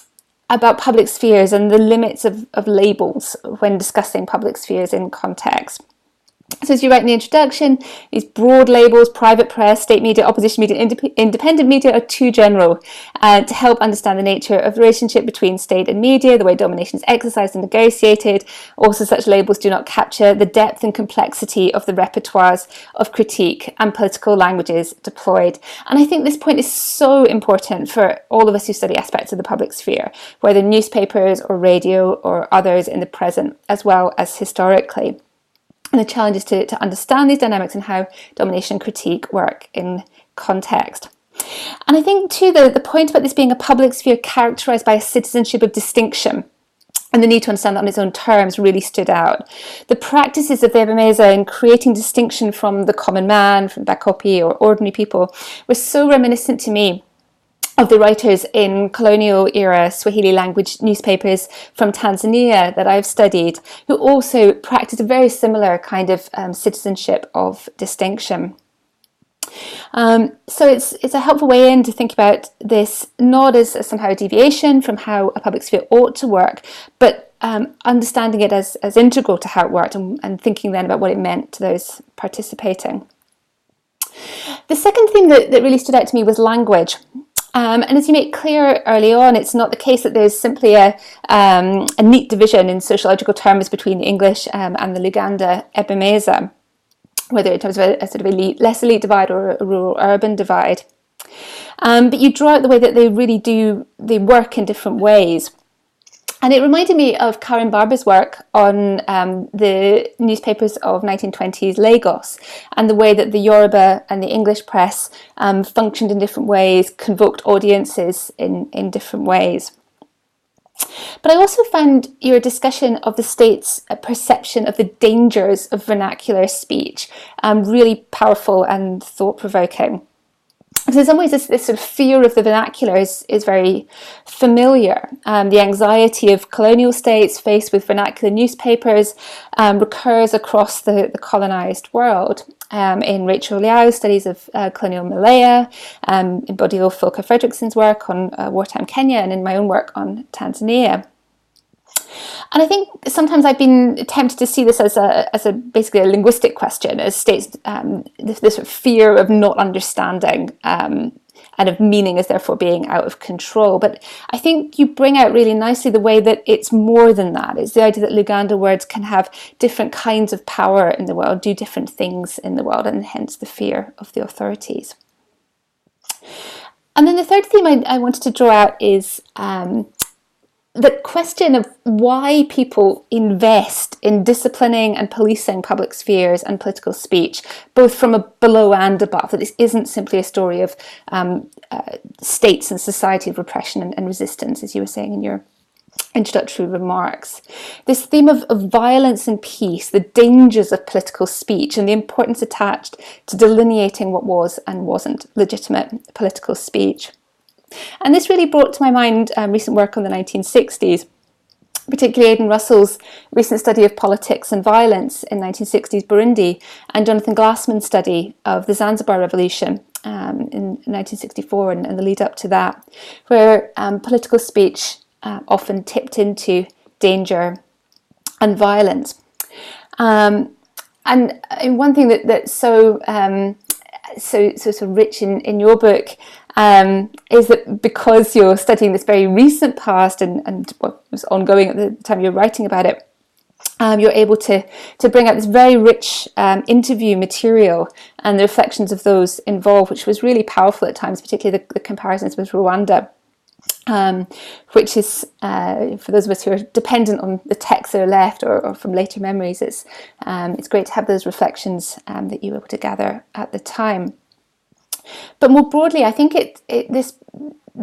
Speaker 4: about public spheres and the limits of, of labels when discussing public spheres in context. So as you write in the introduction, these broad labels, private press, state media, opposition media, indep independent media are too general uh, to help understand the nature of the relationship between state and media, the way domination is exercised and negotiated. Also, such labels do not capture the depth and complexity of the repertoires of critique and political languages deployed. And I think this point is so important for all of us who study aspects of the public sphere, whether newspapers or radio or others in the present, as well as historically. And the challenge is to, to understand these dynamics and how domination and critique work in context. And I think too the, the point about this being a public sphere characterized by a citizenship of distinction and the need to understand that on its own terms really stood out. The practices of the Ebimeeza in creating distinction from the common man, from Bakopi or ordinary people, were so reminiscent to me of the writers in colonial era Swahili language newspapers from Tanzania that I've studied, who also practiced a very similar kind of um, citizenship of distinction. Um, so it's it's a helpful way in to think about this not as, somehow a deviation from how a public sphere ought to work, but um, understanding it as, as integral to how it worked and, and thinking then about what it meant to those participating. The second thing that, that really stood out to me was language. Um, and as you make clear early on, it's not the case that there's simply a, um, a neat division in sociological terms between the English um, and the Luganda Ebimeeza, whether in terms of a, a sort of elite, less elite divide or a rural-urban divide. Um, but you draw out the way that they really do, they work in different ways. And it reminded me of Karin Barber's work on um, the newspapers of 1920s Lagos and the way that the Yoruba and the English press um, functioned in different ways, convoked audiences in, in different ways. But I also found your discussion of the state's uh, perception of the dangers of vernacular speech um, really powerful and thought provoking. So in some ways, this, this, sort of fear of the vernacular is, is very familiar. Um, the anxiety of colonial states faced with vernacular newspapers um, recurs across the, the colonized world. Um, in Rachel Leow's studies of uh, colonial Malaya, um, in Bodil Folke Frederiksen's work on uh, wartime Kenya, and in my own work on Tanzania. And I think sometimes I've been tempted to see this as a, as a basically a linguistic question, as states um, this, this, fear of not understanding um, and of meaning as therefore being out of control. But I think you bring out really nicely the way that it's more than that. It's the idea that Luganda words can have different kinds of power in the world, do different things in the world, and hence the fear of the authorities. And then the third theme I, I wanted to draw out is um, the question of why people invest in disciplining and policing public spheres and political speech, both from a below and above, that this isn't simply a story of um, uh, states and society of repression and, and, resistance, as you were saying in your introductory remarks. This theme of, of violence and peace, the dangers of political speech, and the importance attached to delineating what was and wasn't legitimate political speech. And this really brought to my mind um, recent work on the 1960s, particularly Aidan Russell's recent study of politics and violence in 1960s Burundi, and Jonathan Glassman's study of the Zanzibar Revolution um, in 1964 and, and, the lead up to that, where um, political speech uh, often tipped into danger and violence. Um, and, and one thing that, that's so um, so so so rich in, in your book um, is that because you're studying this very recent past and, and what was ongoing at the time you're writing about it, um, you're able to, to bring out this very rich um, interview material and the reflections of those involved, which was really powerful at times, particularly the, the comparisons with Rwanda. Um, which is, uh, for those of us who are dependent on the texts that are left or, or from later memories, it's, um, it's great to have those reflections um, that you were able to gather at the time. But more broadly, I think it, it, this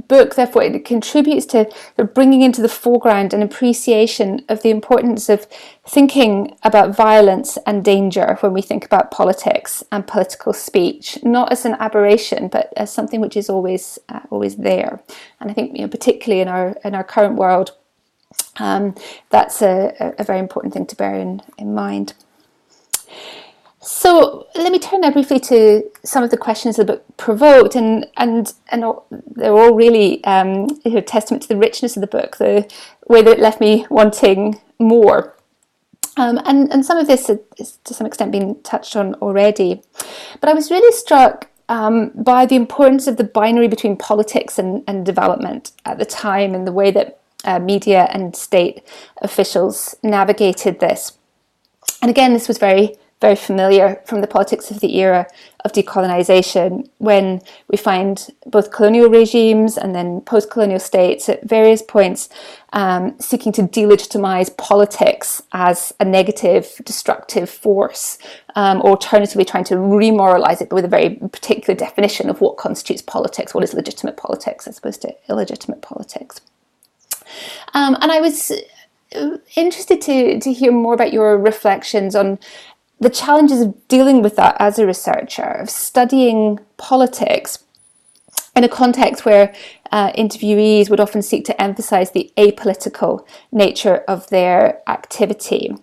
Speaker 4: book, therefore, it contributes to bringing into the foreground an appreciation of the importance of thinking about violence and danger when we think about politics and political speech, not as an aberration, but as something which is always uh, always there. And I think, you know, particularly in our in our current world, um, that's a, a very important thing to bear in, in mind. So let me turn now briefly to some of the questions the book provoked, and and and they're all really um, know, testament to the richness of the book, the way that it left me wanting more. Um, and and some of this has to some extent been touched on already, but I was really struck um, by the importance of the binary between politics and, and development at the time, and the way that uh, media and state officials navigated this. And again, this was very very familiar from the politics of the era of decolonization when we find both colonial regimes and then post colonial states at various points um, seeking to delegitimize politics as a negative, destructive force, um, or alternatively trying to remoralize it, with a very particular definition of what constitutes politics, what is legitimate politics as opposed to illegitimate politics. Um, and I was uh, interested to, to hear more about your reflections on the challenges of dealing with that as a researcher, of studying politics in a context where uh, interviewees would often seek to emphasize the apolitical nature of their activity.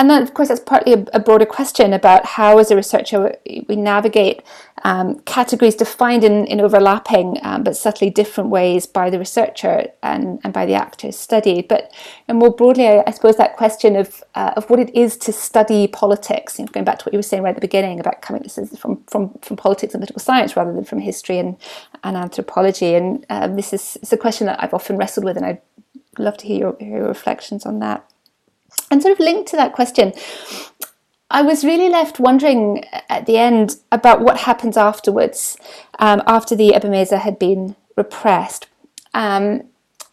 Speaker 4: And then, of course, that's partly a, a broader question about how, as a researcher, we navigate um, categories defined in, in overlapping um, but subtly different ways by the researcher and, and by the actors studied. But and more broadly, I, I suppose that question of, uh, of what it is to study politics, you know, going back to what you were saying right at the beginning about coming this is from, from, from politics and political science rather than from history and, and anthropology. And um, this is it's a question that I've often wrestled with, and I'd love to hear your, hear your reflections on that. And sort of linked to that question, I was really left wondering at the end about what happens afterwards, um, after the Ebimeeza had been repressed. Um,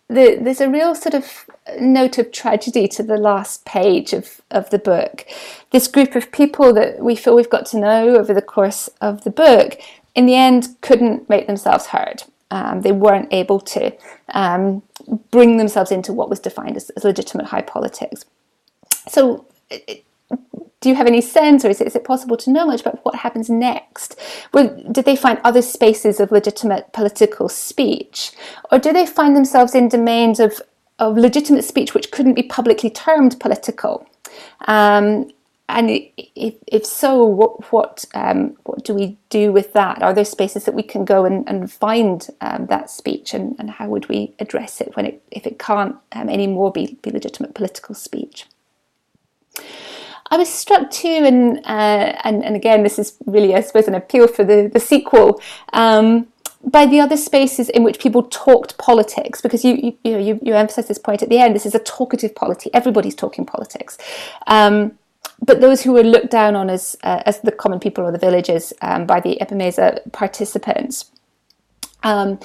Speaker 4: the, there's a real sort of note of tragedy to the last page of, of the book. This group of people that we feel we've got to know over the course of the book, in the end, couldn't make themselves heard. Um, they weren't able to um, bring themselves into what was defined as, as legitimate high politics. So, do you have any sense, or is it, is it possible to know much about what happens next? Well, did they find other spaces of legitimate political speech, or do they find themselves in domains of, of legitimate speech which couldn't be publicly termed political? Um, and if, if so, what what um, what do we do with that? Are there spaces that we can go and, and find um, that speech, and, and how would we address it when it if it can't um, anymore be, be legitimate political speech? I was struck too, and uh, and and again, this is really, I suppose, an appeal for the the sequel. Um, by the other spaces in which people talked politics, because you you, you know you, you emphasize this point at the end. This is a talkative polity. Everybody's talking politics. Um, but those who were looked down on as uh, as the common people or the villagers um, by the Ebimeeza participants. Um,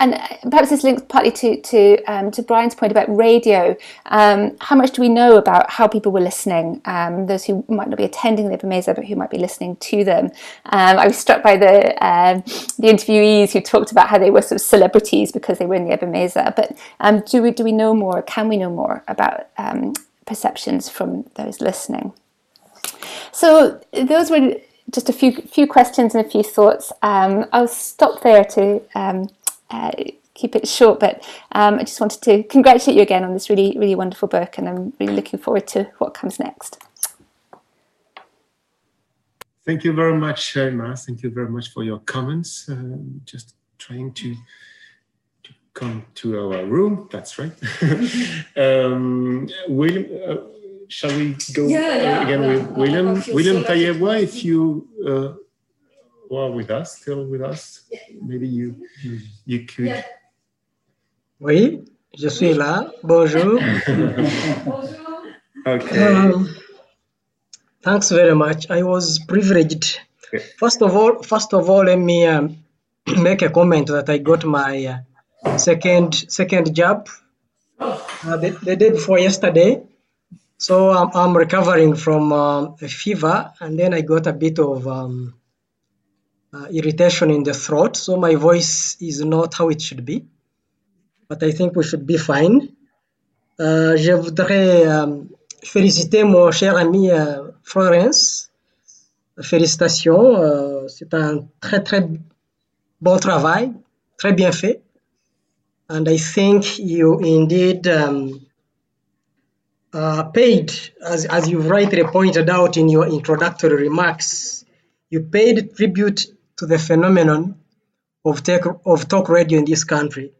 Speaker 4: and uh, perhaps this links partly to to um, to Brian's point about radio. Um, how much do we know about how people were listening? Um, those who might not be attending the Ebimeeza, but who might be listening to them. Um, I was struck by the um, the interviewees who talked about how they were sort of celebrities because they were in the Ebimeeza. But um, do we do we know more? Can we know more about perceptions from those listening? So those were just a few few questions and a few thoughts. I'll stop there to uh, keep it short, but um, I just wanted to congratulate you again on this really, really wonderful book, and I'm really looking forward to what comes next.
Speaker 2: Thank you very much, Emma. Thank you very much for your comments. Uh, just trying to, to come to our room. That's right. um, William, uh, shall we go
Speaker 1: yeah, yeah,
Speaker 2: again
Speaker 1: yeah.
Speaker 2: with William? William Tayeebwa, if you uh, well, with us, still with us. Maybe you you could.
Speaker 5: Oui, je suis là. Bonjour.
Speaker 2: okay.
Speaker 5: Um, thanks very much. I was privileged. First of all, first of all, let me um, make a comment that I got my uh, second second jab uh, the, the day before yesterday. So I'm, I'm recovering from um, a fever, and then I got a bit of um, uh, irritation in the throat, so my voice is not how it should be. But I think we should be fine. Euh, je voudrais euh, féliciter mon cher ami euh, Florence. Félicitations, euh, c'est un très très bon travail, très bien fait. And I think you indeed um, uh, paid, as, as you rightly pointed out in your introductory remarks, you paid tribute to the phenomenon of, tech, of talk radio in this country.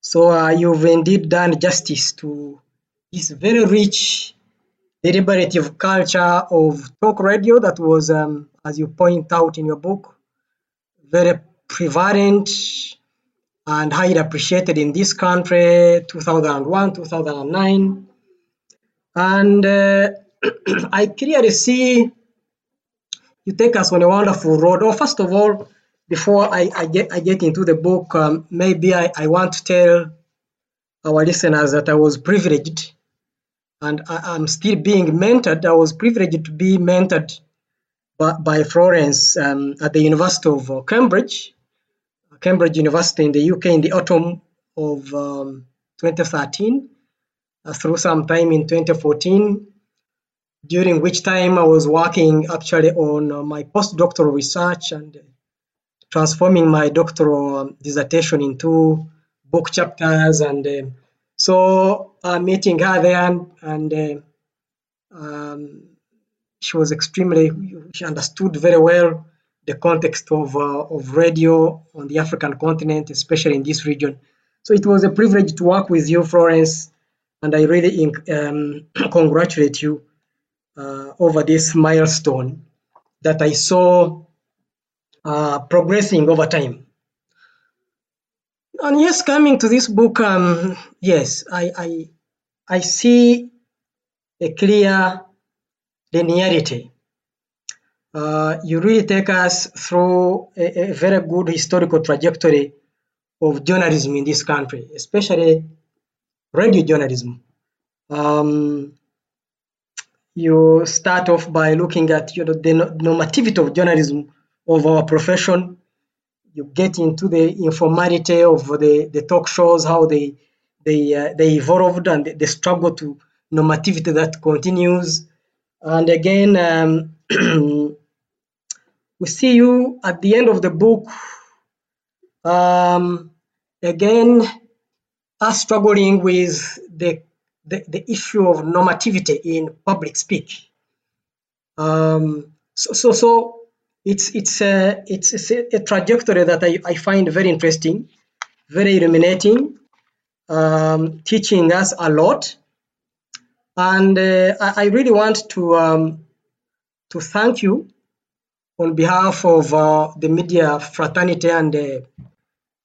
Speaker 5: So uh, you've indeed done justice to this very rich, deliberative culture of talk radio that was, um, as you point out in your book, very prevalent and highly appreciated in this country 2001 2009 and uh, i clearly see you take us on a wonderful road. Oh first of all before i, I get i get into the book um, maybe I, I want to tell our listeners that i was privileged and I, am still being mentored. I was privileged to be mentored by, by florence um, at the university of uh, cambridge Cambridge University in the UK in the autumn of um, 2013 uh, through some time in 2014, during which time I was working actually on uh, my postdoctoral research and transforming my doctoral um, dissertation into book chapters. And uh, so uh, meeting her there and, and uh, um, she was extremely, she understood very well the context of, uh, of radio on the African continent, especially in this region. So it was a privilege to work with you, Florence, and I really um, congratulate you uh, over this milestone that I saw uh, progressing over time. And yes, coming to this book, um, yes, I, I, I see a clear linearity uh, you really take us through a, a, very good historical trajectory of journalism in this country, especially radio journalism. Um, you start off by looking at you know, the normativity of journalism of our profession. You get into the informality of the, the talk shows, how they they uh, they evolved and the, struggle to normativity that continues. And again, um, we see you at the end of the book um, again are struggling with the, the, the, issue of normativity in public speech. Um, so, so, so it's, it's, a, it's, it's a, a, trajectory that I, I find very interesting, very illuminating, um, teaching us a lot. And uh, I, I, really want to, um, to thank you on behalf of uh, the media fraternity and uh,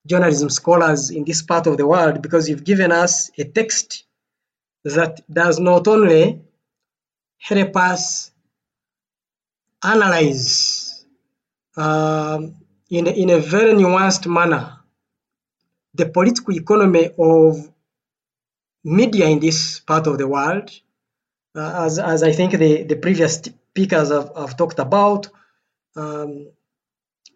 Speaker 5: journalism scholars in this part of the world because you've given us a text that does not only help us analyze um, in, a, in a very nuanced manner the political economy of media in this part of the world, uh, as, as I think the, the previous speakers have, have talked about, um,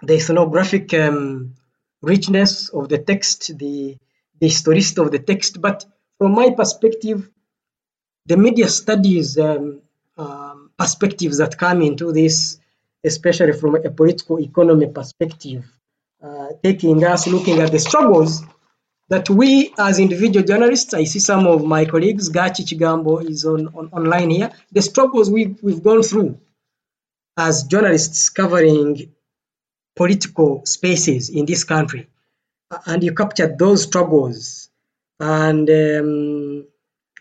Speaker 5: the ethnographic um, richness of the text, the, the historicity of the text. But from my perspective, the media studies um, um, perspectives that come into this, especially from a political economy perspective, uh, taking us looking at the struggles that we as individual journalists, I see some of my colleagues, Gachi Chigambo is on, on online here, the struggles we've, we've gone through as journalists covering political spaces in this country. And you captured those struggles, and um, uh,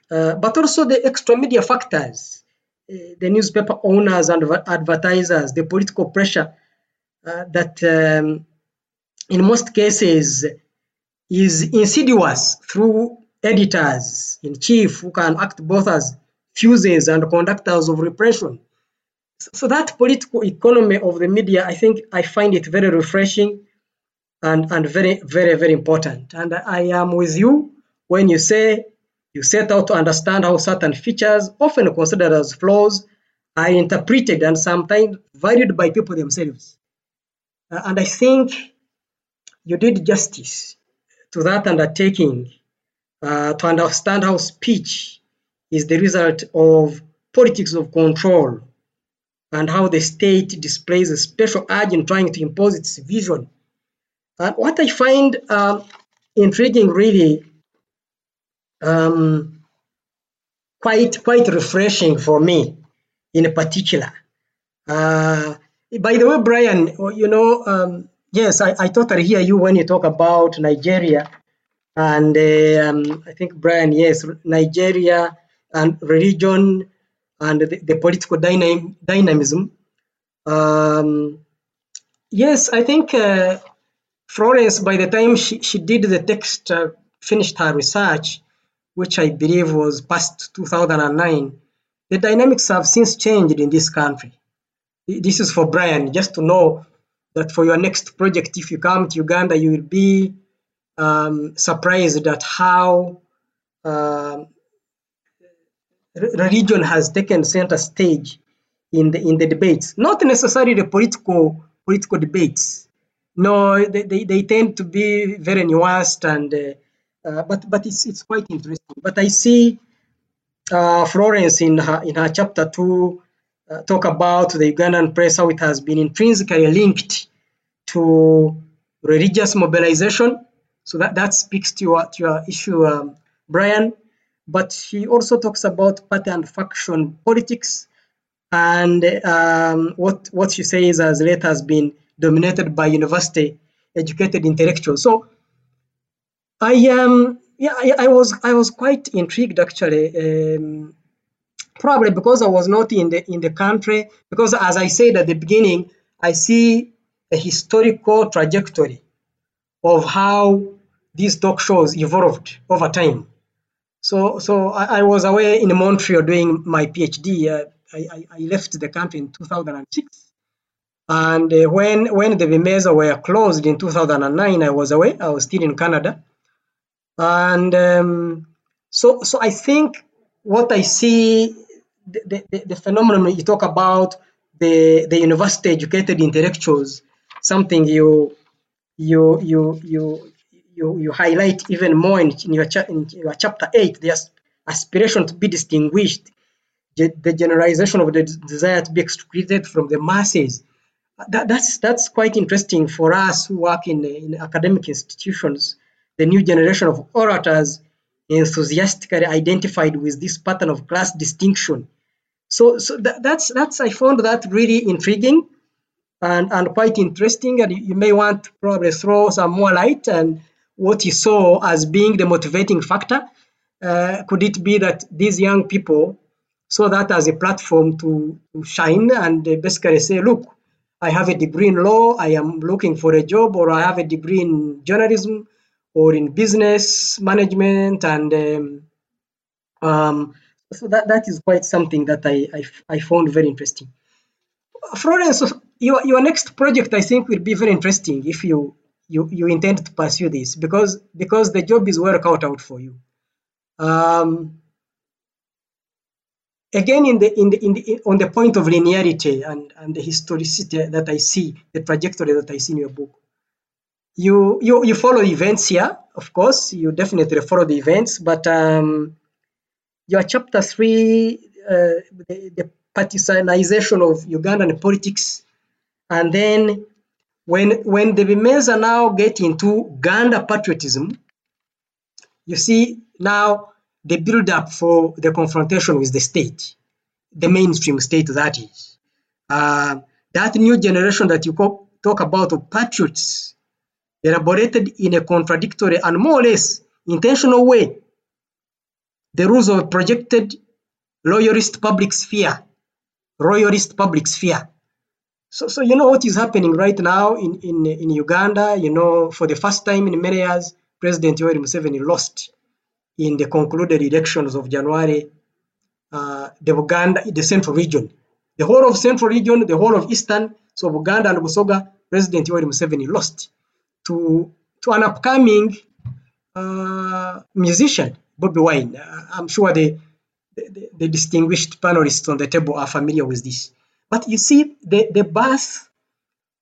Speaker 5: but also the extra media factors, uh, the newspaper owners and advertisers, the political pressure uh, that um, in most cases is insidious through editors in chief who can act both as fuses and conductors of repression so that political economy of the media, I think I find it very refreshing and, and very, very, very important. And I am with you when you say you set out to understand how certain features, often considered as flaws, are interpreted and sometimes valued by people themselves. Uh, and I think you did justice to that undertaking uh, to understand how speech is the result of politics of control and how the state displays a special urge in trying to impose its vision. And what I find um, intriguing, really, um, quite quite refreshing for me, in particular. Uh, by the way, Brian, you know, um, yes, I, I totally hear you when you talk about Nigeria, and uh, um, I think Brian, yes, Nigeria and religion and the, the political dynam dynamism. Um, yes, I think uh, Florence, by the time she, she did the text, uh, finished her research, which I believe was past 2009, the dynamics have since changed in this country. This is for Brian, just to know that for your next project, if you come to Uganda, you will be um, surprised at how uh, religion has taken center stage in the in the debates. Not necessarily the political political debates. No, they, they, they tend to be very nuanced and uh, uh, but but it's it's quite interesting. But I see uh, Florence in her in her chapter two uh, talk about the Ugandan press how it has been intrinsically linked to religious mobilization. So that, that speaks to your to your issue, um, Brian but she also talks about party and faction politics and um, what what she says as late has been dominated by university educated intellectuals. So I um yeah I, I was I was quite intrigued actually. Um, probably because I was not in the in the country because as I said at the beginning I see a historical trajectory of how these talk shows evolved over time so, so I, I was away in Montreal doing my PhD. Uh, I, I, left the country in 2006. And uh, when, when the Bimeza were closed in 2009, I was away. I was still in Canada. And um, so, so I think what I see, the, the, the phenomenon you talk about, the, the university educated intellectuals, something you, you, you, you, you, you highlight even more in, in, your, in your chapter 8 the aspiration to be distinguished the generalization of the desire to be excluded from the masses. That, that's that's quite interesting for us who work in, in academic institutions the new generation of orators enthusiastically identified with this pattern of class distinction so so that, that's that's i found that really intriguing and and quite interesting and you may want to probably throw some more light and what you saw as being the motivating factor? Uh, could it be that these young people saw that as a platform to, to shine and basically say, look, I have a degree in law, I am looking for a job, or I have a degree in journalism or in business management, and um, um, so that, that is quite something that I, I, I found very interesting. Florence, your, your next project I think will be very interesting if you you you intend to pursue this because because the job is well out for you. Um, again, in the in the in the on the point of linearity and and the historicity that I see, the trajectory that I see in your book, you you you follow events here. Of course, you definitely follow the events, but um, your chapter three, uh, the, the partisanization of Ugandan politics, and then when when the Bimeza now get into Ganda patriotism, you see now the build up for the confrontation with the state, the mainstream state that is. Uh, that new generation that you talk about of patriots, elaborated in a contradictory and more or less intentional way the rules of a projected loyalist public sphere, royalist public sphere. So, so you know what is happening right now in, in, in Uganda, you know, for the first time in many years, President Yoweri Museveni lost in the concluded elections of January, uh, the Uganda, the central region. The whole of central region, the whole of eastern, so Buganda and Busoga, President Yoweri Museveni lost to, to an upcoming uh, musician, Bobby Wine. Uh, I'm sure the, the, the distinguished panelists on the table are familiar with this. But you see, the, the birth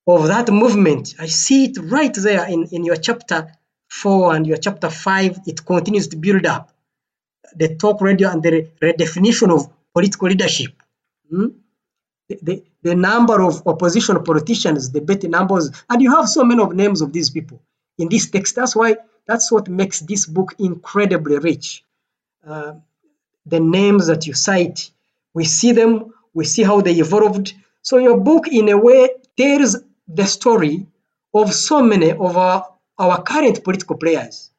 Speaker 5: of that movement. I see it right there in, in your chapter four and your chapter five. It continues to build up the talk radio and the redefinition of political leadership. Hmm? The, the, the number of opposition politicians, the better numbers, and you have so many of names of these people in this text. That's why that's what makes this book incredibly rich. Uh, the names that you cite, we see them, we see how they evolved. So your book, in a way, tells the story of so many of our, our current political players.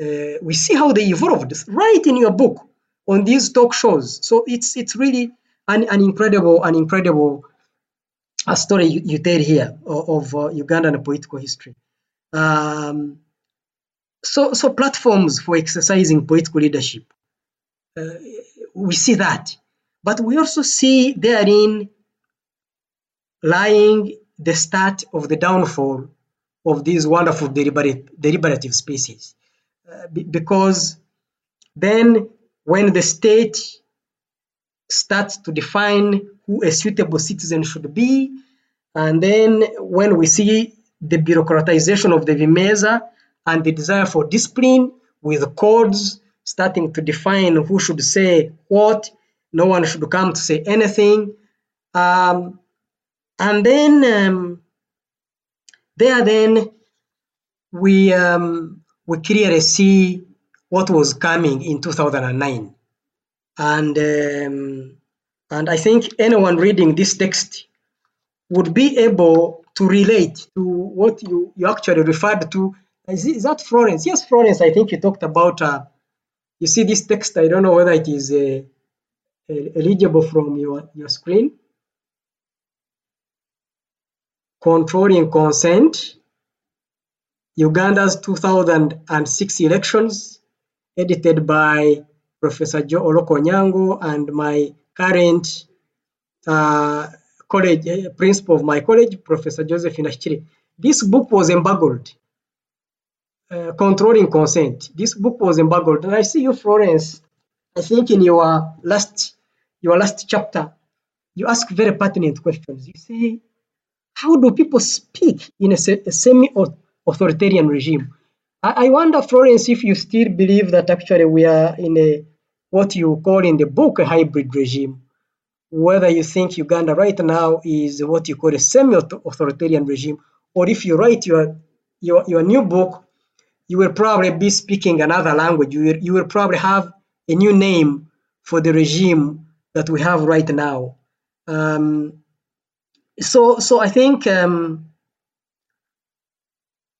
Speaker 5: Uh, we see how they evolved right in your book on these talk shows. So it's it's really an, an incredible, an incredible uh, story you, you tell here of, of uh, Ugandan political history. Um, so, so platforms for exercising political leadership, uh, we see that, but we also see therein lying the start of the downfall of these wonderful deliberative, deliberative spaces, uh, because then when the state starts to define who a suitable citizen should be. And then when we see the bureaucratization of the Vimeza and the desire for discipline with codes starting to define who should say what, no one should come to say anything. Um, and then um, there then we um, we clearly see what was coming in 2009 and and I think anyone reading this text would be able to relate to what you, you actually referred to. Is, that Florence? Yes, Florence. I think you talked about. Uh, you see this text. I don't know whether it is uh, eligible from your your screen. Controlling consent. Uganda's 2006 elections, edited by Professor Joe Oloka-Onyango and my current uh, college uh, principal of my college, Professor Josephine Ahikire. This book was embargoed, uh, controlling consent. This book was embargoed, and I see you, Florence. I think in your last your last chapter, you ask very pertinent questions. You say, how do people speak in a, a semi-authoritarian regime? I, I wonder, Florence, if you still believe that actually we are in a what you call in the book a hybrid regime, whether you think Uganda right now is what you call a semi-authoritarian regime, or if you write your, your, your new book, you will probably be speaking another language. You will, you will probably have a new name for the regime that we have right now. Um, so, so I think um,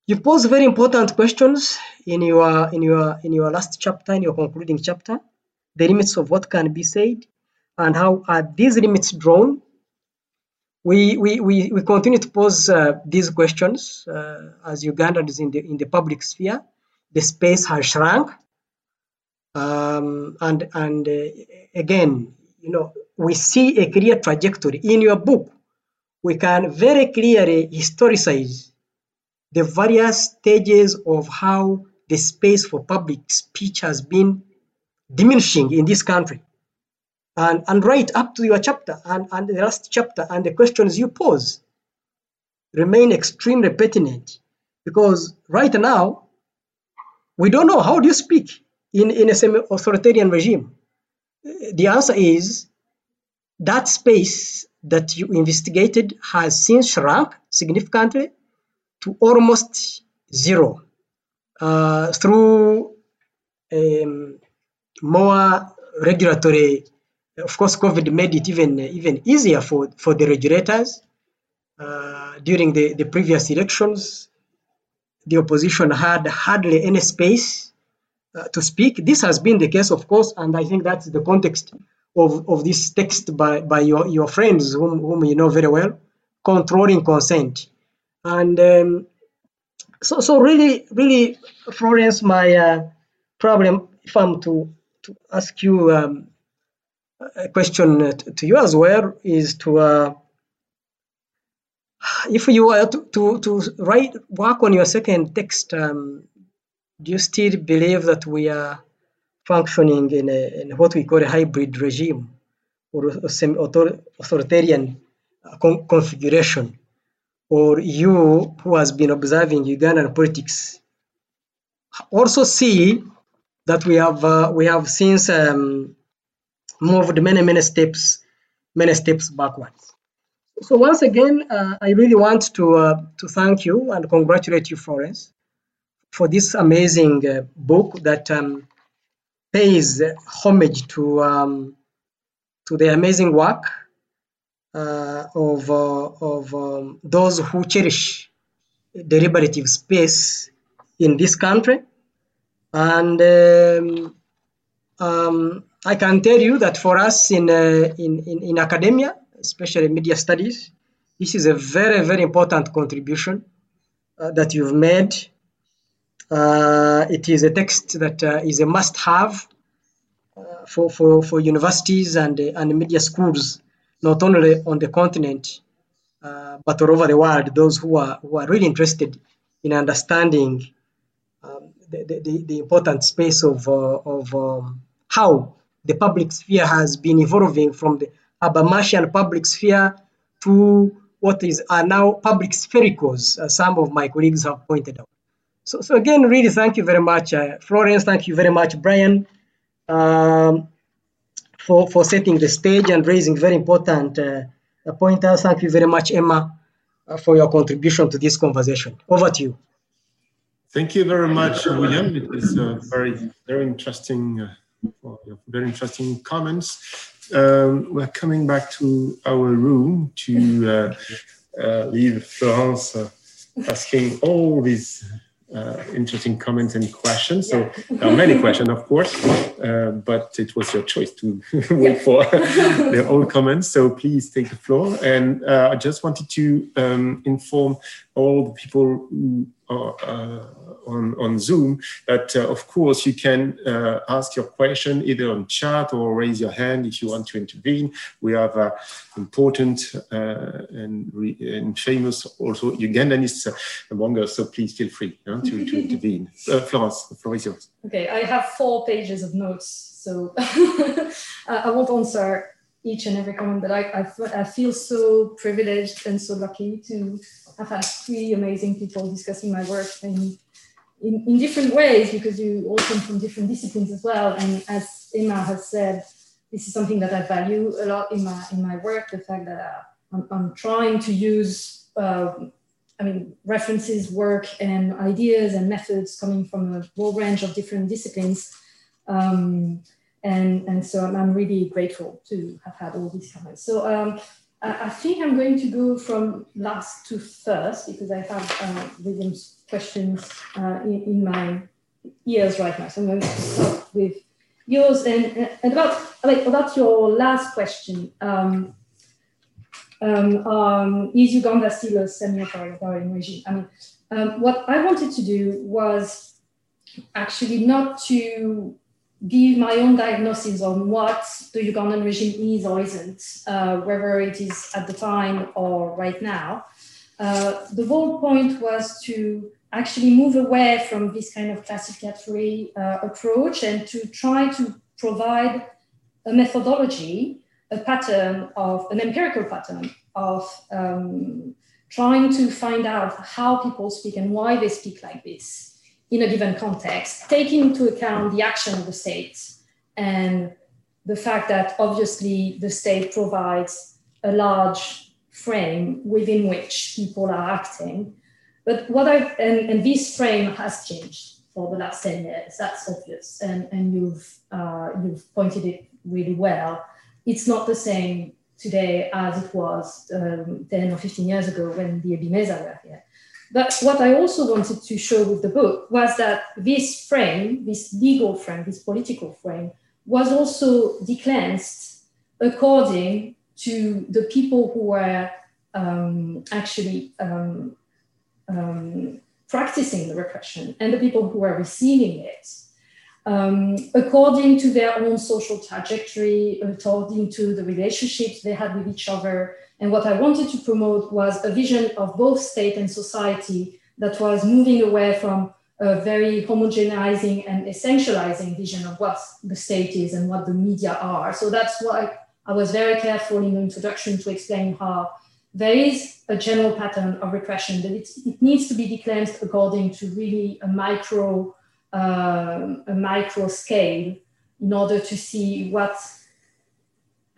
Speaker 5: you pose very important questions in your in your in your last chapter, in your concluding chapter the limits of what can be said and how are these limits drawn. We, we, we, we continue to pose uh, these questions uh, as Uganda is in the, in the public sphere. The space has shrunk. Um, and and uh, again, you know, we see a clear trajectory. In your book, we can very clearly historicize the various stages of how the space for public speech has been diminishing in this country. And, and right up to your chapter and, and the last chapter and the questions you pose remain extremely pertinent because right now we don't know how do you speak in, in a semi-authoritarian regime. The answer is that space that you investigated has since shrunk significantly to almost zero uh, through um, more regulatory. Of course, COVID made it even even easier for for the regulators. Uh, during the, the previous elections, the opposition had hardly any space uh, to speak. This has been the case, of course, and I think that's the context of, of this text by, by your, your friends, whom, whom you know very well, controlling consent. And um, so, so really, really, Florence, my uh, problem, if I'm to to ask you um, a question to you as well is to uh, if you were to, to, to, write work on your second text, um, do you still believe that we are functioning in, a, in what we call a hybrid regime or a semi-authoritarian uh, con configuration? or you who has been observing Ugandan politics also see that we have uh, we have since um, moved many many steps many steps backwards. So once again, uh, I really want to uh, to thank you and congratulate you, Florence, for this amazing uh, book that um, pays homage to um, to the amazing work uh, of uh, of um, those who cherish deliberative space in this country, and um, um, I can tell you that for us in, uh, in, in in academia, especially media studies, this is a very very important contribution uh, that you've made. Uh, it is a text that uh, is a must-have uh, for, for, for universities and, uh, and media schools, not only on the continent, but all over the world, those who are, who are really interested in understanding the, the, the important space of, uh, of um, how the public sphere has been evolving from the Habermasian public sphere to what is are now public sphericules, as some of my colleagues have pointed out. So, so again, really thank you very much, uh, Florence. Thank you very much, Brian, um, for for setting the stage and raising very important uh, pointers. Thank you very much, Emma, uh, for your contribution to this conversation. Over to you.
Speaker 2: Thank you very much, William. It is uh, very very interesting. Uh, very interesting comments. Um, we're coming back to our room to uh, uh, leave Florence uh, asking all these uh, interesting comments and questions. So there are many questions, of course, but it was your choice to wait for the all comments. So please take the floor. And I just wanted to um, inform all the people who are uh, on, on Zoom that, uh, of course, you can uh, ask your question either on chat or raise your hand if you want to intervene. We have uh, important uh, and, re- and famous also Ugandanists among us, so please feel free to, to intervene. Florence, the floor is yours.
Speaker 1: Okay, I have four pages of notes, so I won't answer each and every comment, but I, I, I feel so privileged and so lucky to have had three amazing people discussing my work in, in, in different ways because you all come from different disciplines as well. And as Emma has said, this is something that I value a lot in my in my work. The fact that uh, I'm, I'm, trying to use, uh, I mean, references, work, and ideas and methods coming from a whole range of different disciplines. Um, and, and so I'm, really grateful to have had all these comments. So um, I, I, think I'm going to go from last to first because I have uh, William's questions uh, in, in, my ears right now. So I'm going to start with yours and, and about, like, about your last question. Um, um, um, is Uganda still a semi-authoritarian regime? I mean, um, what I wanted to do was actually not to give my own diagnosis on what the Ugandan regime is or isn't, uh, whether it is at the time or right now. Uh, the whole point was to actually move away from this kind of classificatory uh, approach and to try to provide a methodology, a pattern of an empirical pattern of um, trying to find out how people speak and why they speak like this in a given context, taking into account the action of the state and the fact that obviously the state provides a large frame within which people are acting. But what I and, and this frame has changed for the last 10 years, that's obvious. And, and you've uh, you've pointed it really well. It's not the same today as it was um, 10 or 15 years ago when the Ebimeeza were here. But what I also wanted to show with the book was that this frame, this legal frame, this political frame, was also declanced according to the people who were um, actually um, um, practicing the repression and the people who were receiving it, um, according to their own social trajectory, according to the relationships they had with each other, and what I wanted to promote was a vision of both state and society that was moving away from a very homogenizing and essentializing vision of what the state is and what the media are. So that's why I was very careful in the introduction to explain how there is a general pattern of repression, but it, it needs to be declared according to really a micro, uh, a micro scale in order to see what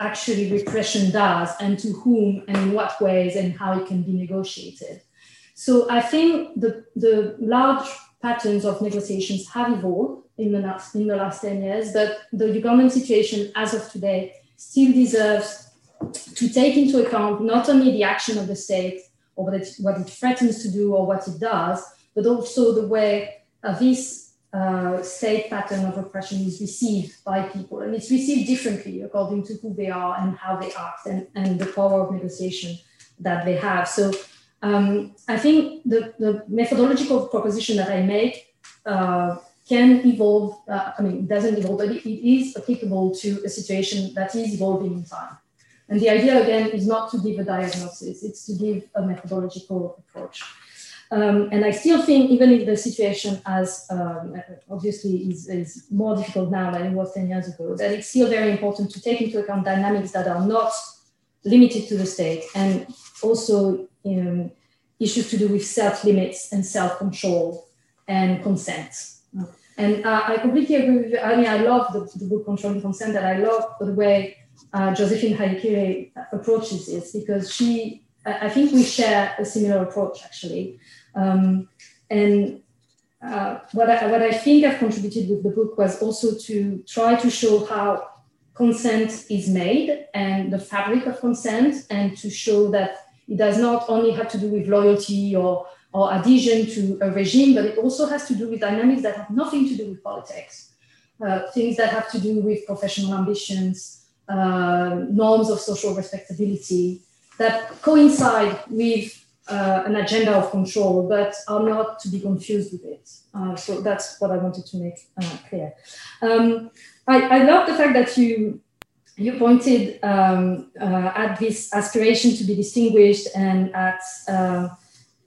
Speaker 1: actually repression does and to whom and in what ways and how it can be negotiated. So I think the, the large patterns of negotiations have evolved in the last, in the last 10 years, but the Ugandan situation as of today still deserves to take into account not only the action of the state or what it, what it threatens to do or what it does, but also the way uh, this uh, state pattern of oppression is received by people. And it's received differently according to who they are and how they act and, and the power of negotiation that they have. So um, I think the, the methodological proposition that I make uh, can evolve, uh, I mean, it doesn't evolve, but it, it is applicable to a situation that is evolving in time. And the idea again is not to give a diagnosis, it's to give a methodological approach. Um, and I still think, even if the situation has um, obviously is, is, more difficult now than it was 10 years ago, that it's still very important to take into account dynamics that are not limited to the state and also um, issues to do with self limits and self control and consent. And uh, I completely agree with you. I mean, I love the, the book Controlling Consent, that I love the way uh, Josephine Ahikire approaches this because she I think we share a similar approach actually. Um, and uh, what, I, what I think I've contributed with the book was also to try to show how consent is made and the fabric of consent, and to show that it does not only have to do with loyalty or, or adhesion to a regime, but it also has to do with dynamics that have nothing to do with politics, uh, things that have to do with professional ambitions, uh, norms of social respectability, that coincide with uh, an agenda of control, but are not to be confused with it. Uh, so that's what I wanted to make uh, clear. Um, I, I, love the fact that you you pointed um, uh, at this aspiration to be distinguished and at uh,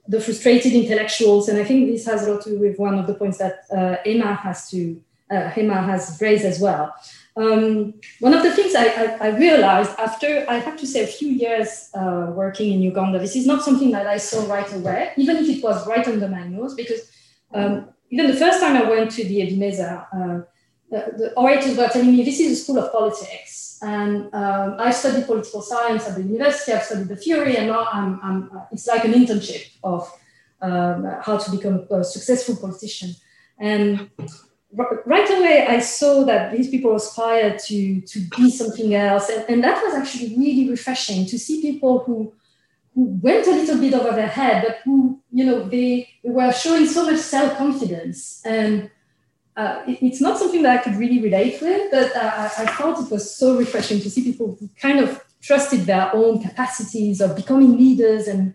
Speaker 1: the frustrated intellectuals, and I think this has a lot to do with one of the points that uh, Emma has to Emma has raised as well. Um, one of the things I, I, I, realized after, I have to say, a few years uh, working in Uganda, this is not something that I saw right away, even if it was right under my nose, because um, even the first time I went to the Ebimeeza, uh, the, the, orators were telling me this is a school of politics. And um, I studied political science at the university, I've studied the theory, and now I'm, I'm, uh, it's like an internship of um, how to become a successful politician. And right away I saw that these people aspired to to be something else, and, and that was actually really refreshing to see people who who went a little bit over their head, but who you know they, they were showing so much self confidence and. Uh, it, it's not something that I could really relate with, but uh, I, I thought it was so refreshing to see people who kind of trusted their own capacities of becoming leaders and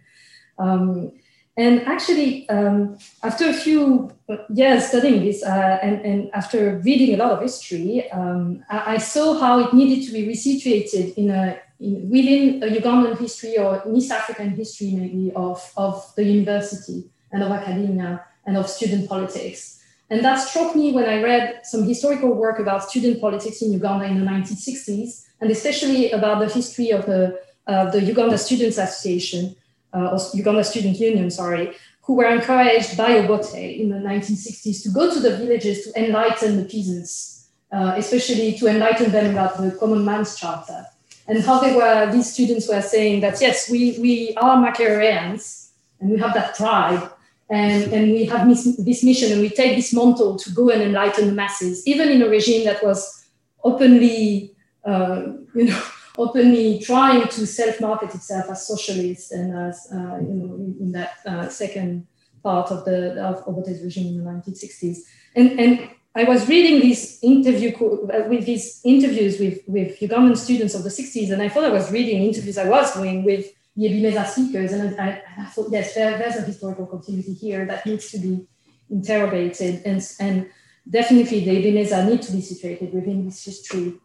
Speaker 1: um, and actually, um, after a few years studying this uh, and, and, after reading a lot of history, um, I, I, saw how it needed to be resituated in a, in, within a Ugandan history or East African history, maybe, of, of the university and of academia and of student politics. And that struck me when I read some historical work about student politics in Uganda in the 1960s, and especially about the history of the, uh, the Uganda Students Association uh, Uganda Student Union, sorry, who were encouraged by Obote in the 1960s to go to the villages to enlighten the peasants, uh, especially to enlighten them about the Common Man's Charter. And how they were, these students were saying that, yes, we, we are Makereans and we have that pride and, and we have this, this mission and we take this mantle to go and enlighten the masses, even in a regime that was openly, uh, you know, openly trying to self-market itself as socialist and as uh, you know in, that uh, second part of the of Obote's regime in the 1960s. And and I was reading these interview uh, with these interviews with with Ugandan students of the 60s, and I thought I was reading interviews I was doing with the Ebimeeza speakers, and I, I thought yes, there, there's a historical continuity here that needs to be interrogated, and and definitely the Ebimeeza need to be situated within this history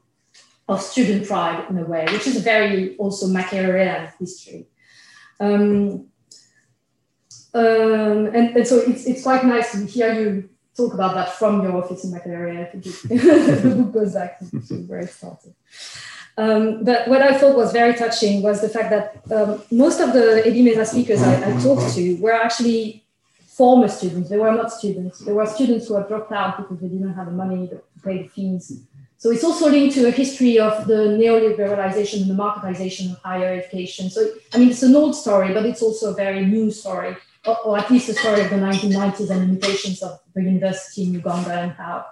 Speaker 1: of student pride in a way, which is a very also Makererean history. Um, um, and, and, so it's, it's quite nice to hear you talk about that from your office in Makerere. The book goes back to where it started. Um, but what I thought was very touching was the fact that um, most of the Ebimeeza speakers I, I, talked to were actually former students. They were not students. They were students who had dropped out because they didn't have the money to pay the fees. So it's also linked to a history of the neoliberalization and the marketization of higher education. So, I mean, it's an old story, but it's also a very new story, or, or at least a story of the 1990s and limitations of the university in Uganda and how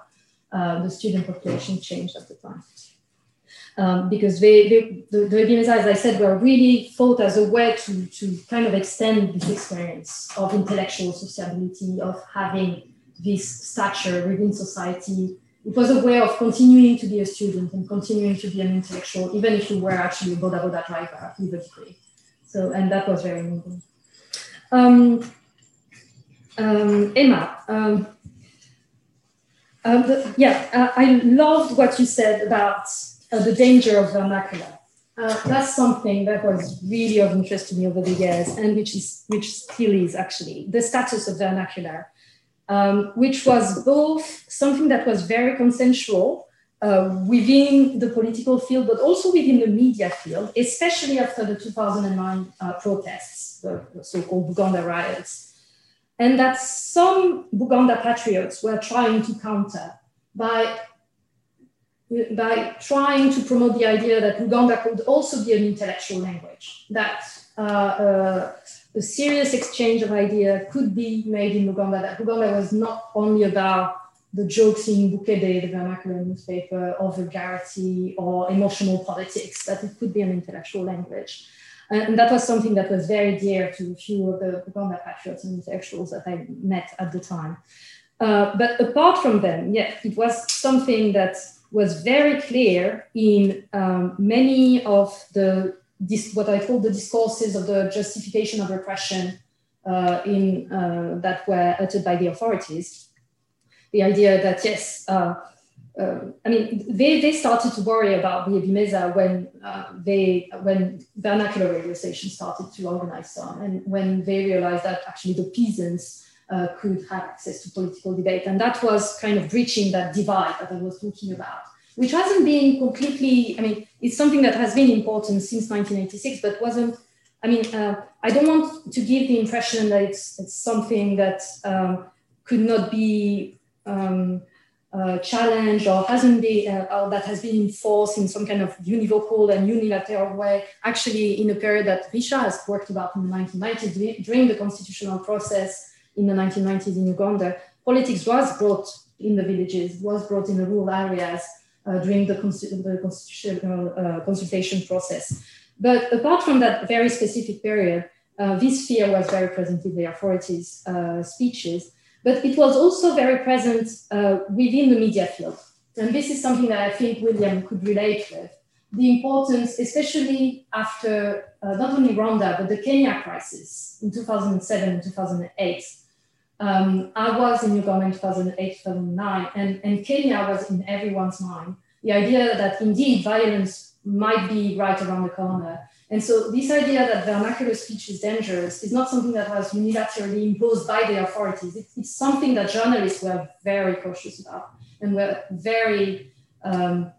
Speaker 1: uh, the student population changed at the time um, because they, they, the, the as I said, were really thought as a way to, to kind of extend this experience of intellectual sociability, of having this stature within society. It was a way of continuing to be a student and continuing to be an intellectual, even if you were actually a Boda Boda driver with a degree. So, and that was very moving. Um, um, Emma, um, uh, the, yeah, uh, I loved what you said about uh, the danger of vernacular. Uh, that's something that was really of interest to me over the years, and which is which still is actually the status of vernacular, um, which was both something that was very consensual uh, within the political field, but also within the media field, especially after the 2009 uh, protests, the, the so-called Buganda riots, and that some Buganda patriots were trying to counter by by trying to promote the idea that Luganda could also be an intellectual language, that uh, uh, a serious exchange of idea could be made in Luganda, that Luganda was not only about the jokes in Bukedde, the vernacular newspaper, or vulgarity or emotional politics, that it could be an intellectual language. And that was something that was very dear to a few of the Luganda patriots and intellectuals that I met at the time. Uh, but apart from them, yeah, it was something that was very clear in um, many of the this, what I call the discourses of the justification of repression uh, in uh, that were uttered by the authorities. The idea that yes, uh, uh I mean, they, they started to worry about the Ebimeeza when uh, they when vernacular radio stations started to organize some, and when they realized that actually the peasants uh, could have access to political debate. And that was kind of breaching that divide that I was talking about, which hasn't been completely, I mean, it's something that has been important since 1986, but wasn't, I mean, uh, I don't want to give the impression that it's, it's something that um, could not be um, uh, challenged or hasn't been, uh, or that has been enforced in some kind of univocal and unilateral way, actually in a period that Risha has worked about in the 1990s during the constitutional process in the 1990s in Uganda, politics was brought in the villages, was brought in the rural areas during the, the constitutional uh, consultation process. But apart from that very specific period, uh, this fear was very present in the authorities' uh, speeches, but it was also very present uh, within the media field. And this is something that I think William could relate with. The importance, especially after uh, not only Rwanda, but the Kenya crisis in 2007 and 2008, um, I was in Uganda in 2008, 2009, and, and Kenya was in everyone's mind. The idea that indeed violence might be right around the corner. And so this idea that vernacular speech is dangerous is not something that was unilaterally imposed by the authorities. It, it's something that journalists were very cautious about and were very, um,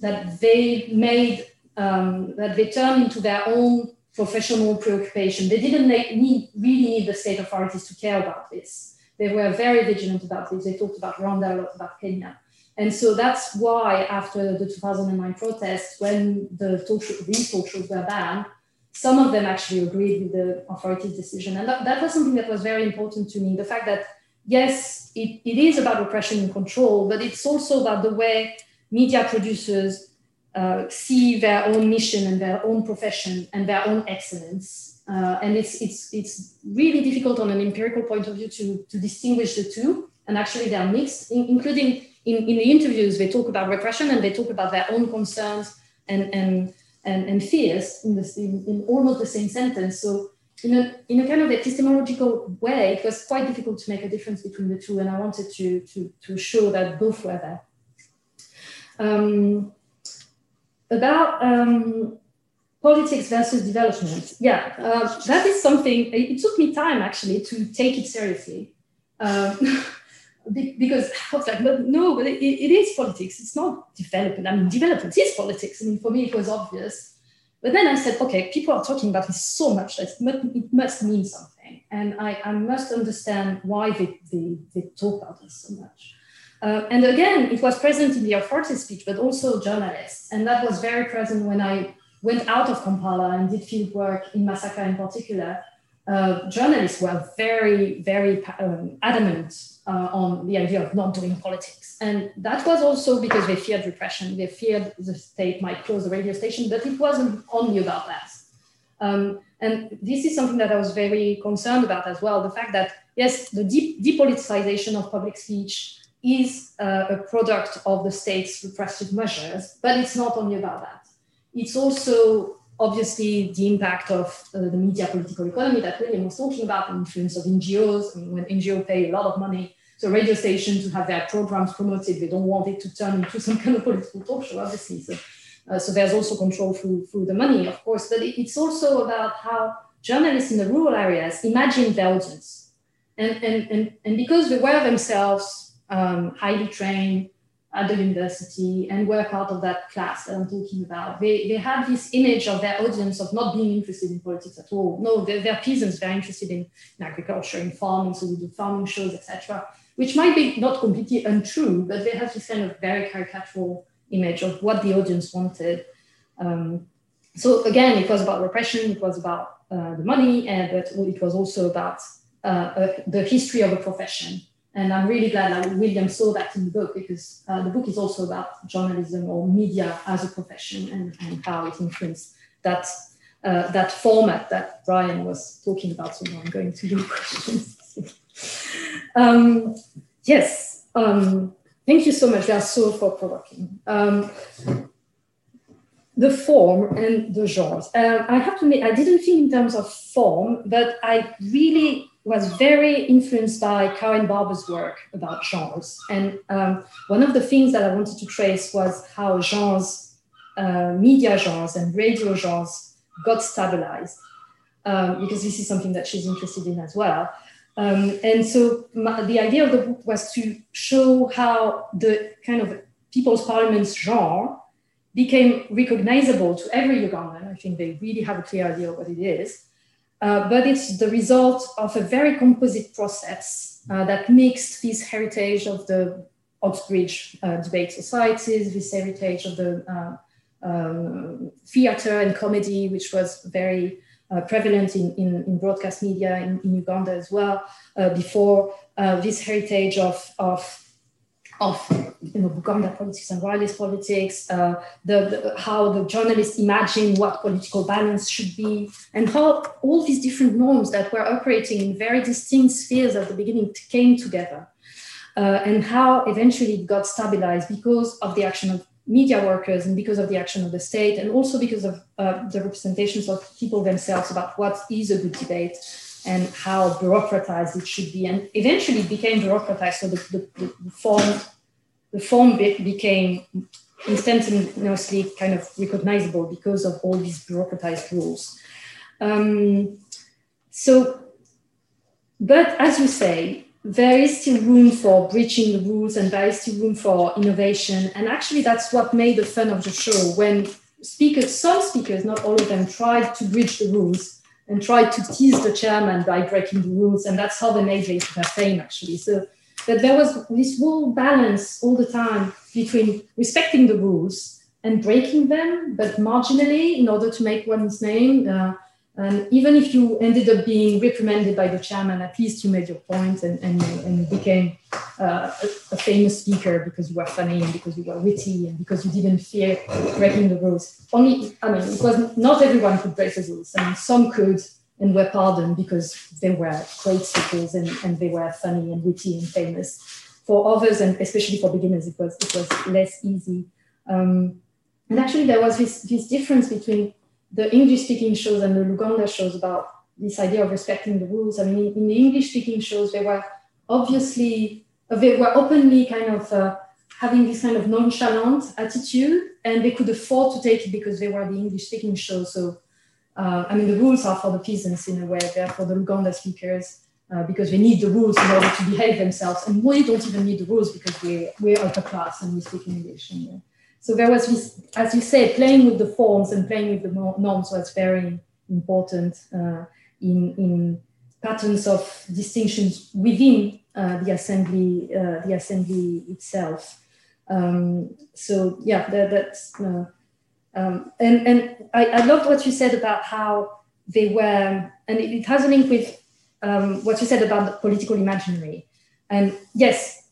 Speaker 1: that they made, um, that they turned into their own professional preoccupation. They didn't need, really need the state authorities to care about this. They were very vigilant about this. They talked about Rwanda, a lot about Kenya. And so that's why after the 2009 protests, when the talk show, these talk shows were banned, some of them actually agreed with the authorities' decision. And that, that was something that was very important to me. The fact that, yes, it, it is about repression and control, but it's also about the way media producers uh, see their own mission and their own profession and their own excellence. Uh, and it's, it's, it's really difficult on an empirical point of view to, to distinguish the two. And actually, they're mixed, in, including in, in the interviews, they talk about repression and they talk about their own concerns and, and, and, and fears in, this, in, in almost the same sentence. So, in a, in a kind of epistemological way, it was quite difficult to make a difference between the two. And I wanted to, to, to show that both were there. Um, about um, politics versus development. Yeah, uh, that is something, it took me time actually to take it seriously. Um, because I was like, no, but it, it is politics. It's not development. I mean, development is politics. I mean, for me, it was obvious. But then I said, okay, people are talking about this so much that it must mean something. And I, I must understand why they, they, they talk about this so much. Uh, and again, it was present in the authority speech, but also journalists. And that was very present when I went out of Kampala and did field work in Masaka in particular. Uh, journalists were very, very um, adamant uh, on the idea of not doing politics. And that was also because they feared repression. They feared the state might close the radio station, but it wasn't only about that. Um, and this is something that I was very concerned about as well the fact that, yes, the depoliticization of public speech is uh, a product of the state's repressive measures, but it's not only about that. It's also obviously the impact of uh, the media political economy that William was talking about, the influence of NGOs. I mean, when NGOs pay a lot of money to radio stations to have their programs promoted, they don't want it to turn into some kind of political talk show, obviously. So, uh, so there's also control through, through the money, of course, but it, it's also about how journalists in the rural areas imagine their audience. And, and, and, and because they were themselves um, highly trained, at the university and were part of that class that I'm talking about. They, they had this image of their audience of not being interested in politics at all. No, they're, they're peasants, they're interested in, in, agriculture, in farming, so we do farming shows, etc., which might be not completely untrue, but they have this kind of very caricatural image of what the audience wanted. Um, so again, it was about repression, it was about uh, the money, and but it was also about uh, uh, the history of a profession and I'm really glad that William saw that in the book because uh, the book is also about journalism or media as a profession and, and how it influenced that, uh, that format that Brian was talking about. So now I'm going to your questions. um, yes, um, thank you so much. They are so thought provoking. Um, the form and the genres. Uh, I have to admit, I didn't think in terms of form, but I really was very influenced by Karin Barber's work about genres. And um, one of the things that I wanted to trace was how genres, uh, media genres and radio genres got stabilized, um, because this is something that she's interested in as well. Um, and so my, the idea of the book was to show how the kind of people's parliaments genre became recognizable to every Ugandan. I think they really have a clear idea of what it is. Uh, but it's the result of a very composite process uh, that mixed this heritage of the Oxbridge uh, debate societies, this heritage of the um, theater and comedy, which was very prevalent in, in, in, broadcast media in, in, Uganda as well, before this heritage of, of of you know, Buganda politics and royalist politics, uh, the, the, how the journalists imagine what political balance should be, and how all these different norms that were operating in very distinct spheres at the beginning came together, uh, and how eventually it got stabilized because of the action of media workers and because of the action of the state, and also because of uh, the representations of people themselves about what is a good debate and how bureaucratized it should be. And eventually became bureaucratized. So the, the, the form, the form became instantaneously kind of recognizable because of all these bureaucratized rules. Um, so, but as you say, there is still room for breaching the rules and there is still room for innovation. And actually, that's what made the fun of the show when speakers, some speakers, not all of them, tried to breach the rules and tried to tease the chairman by breaking the rules. And that's how they made their fame, actually. So that there was this whole balance all the time between respecting the rules and breaking them, but marginally in order to make one's name. Uh, and even if you ended up being reprimanded by the chairman, at least you made your point and, and, and became uh, a, a, famous speaker because you were funny and because you were witty and because you didn't fear breaking the rules. Only, I mean, it was not everyone could break the rules. I mean, some could and were pardoned because they were great speakers and, and they were funny and witty and famous. For others, and especially for beginners, it was it was less easy. Um, and actually, there was this, this difference between the English speaking shows and the Luganda shows about this idea of respecting the rules. I mean, in the English speaking shows, they were obviously, they were openly kind of uh, having this kind of nonchalant attitude, and they could afford to take it because they were the English speaking shows. So, uh, I mean, the rules are for the peasants in a way, they're for the Luganda speakers. uh, because they need the rules in order to behave themselves. And we don't even need the rules because we're, we're upper class and we speak English. And, so there was this, as you say, playing with the forms and playing with the norms was very important uh, in, in patterns of distinctions within uh, the assembly, uh, the assembly itself. Um, so yeah, that, that's uh, um, and and I, I loved what you said about how they were, and it, it has a link with um, what you said about the political imaginary. And yes,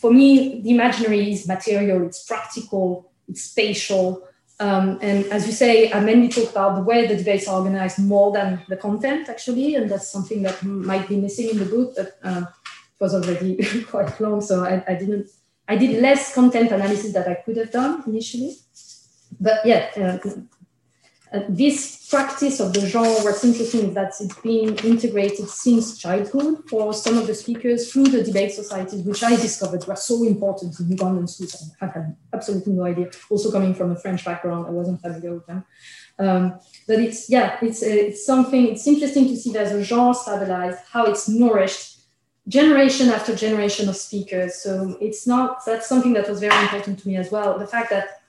Speaker 1: for me, the imaginary is material, it's practical, it's spatial. Um, and as you say, I mainly talk about the way the debates are organized more than the content, actually. And that's something that might be missing in the book, but uh, it was already quite long. So I, I, didn't, I did less content analysis that I could have done initially. But yeah, uh, uh, this practice of the genre, what's interesting is that it's been integrated since childhood for some of the speakers through the debate societies, which I discovered were so important in Ugandan schools. I had absolutely no idea. Also coming from a French background, I wasn't familiar with them. Um, but it's, yeah, it's, uh, it's something, it's interesting to see there's a genre stabilized, how it's nourished generation after generation of speakers. So it's not, that's something that was very important to me as well. The fact that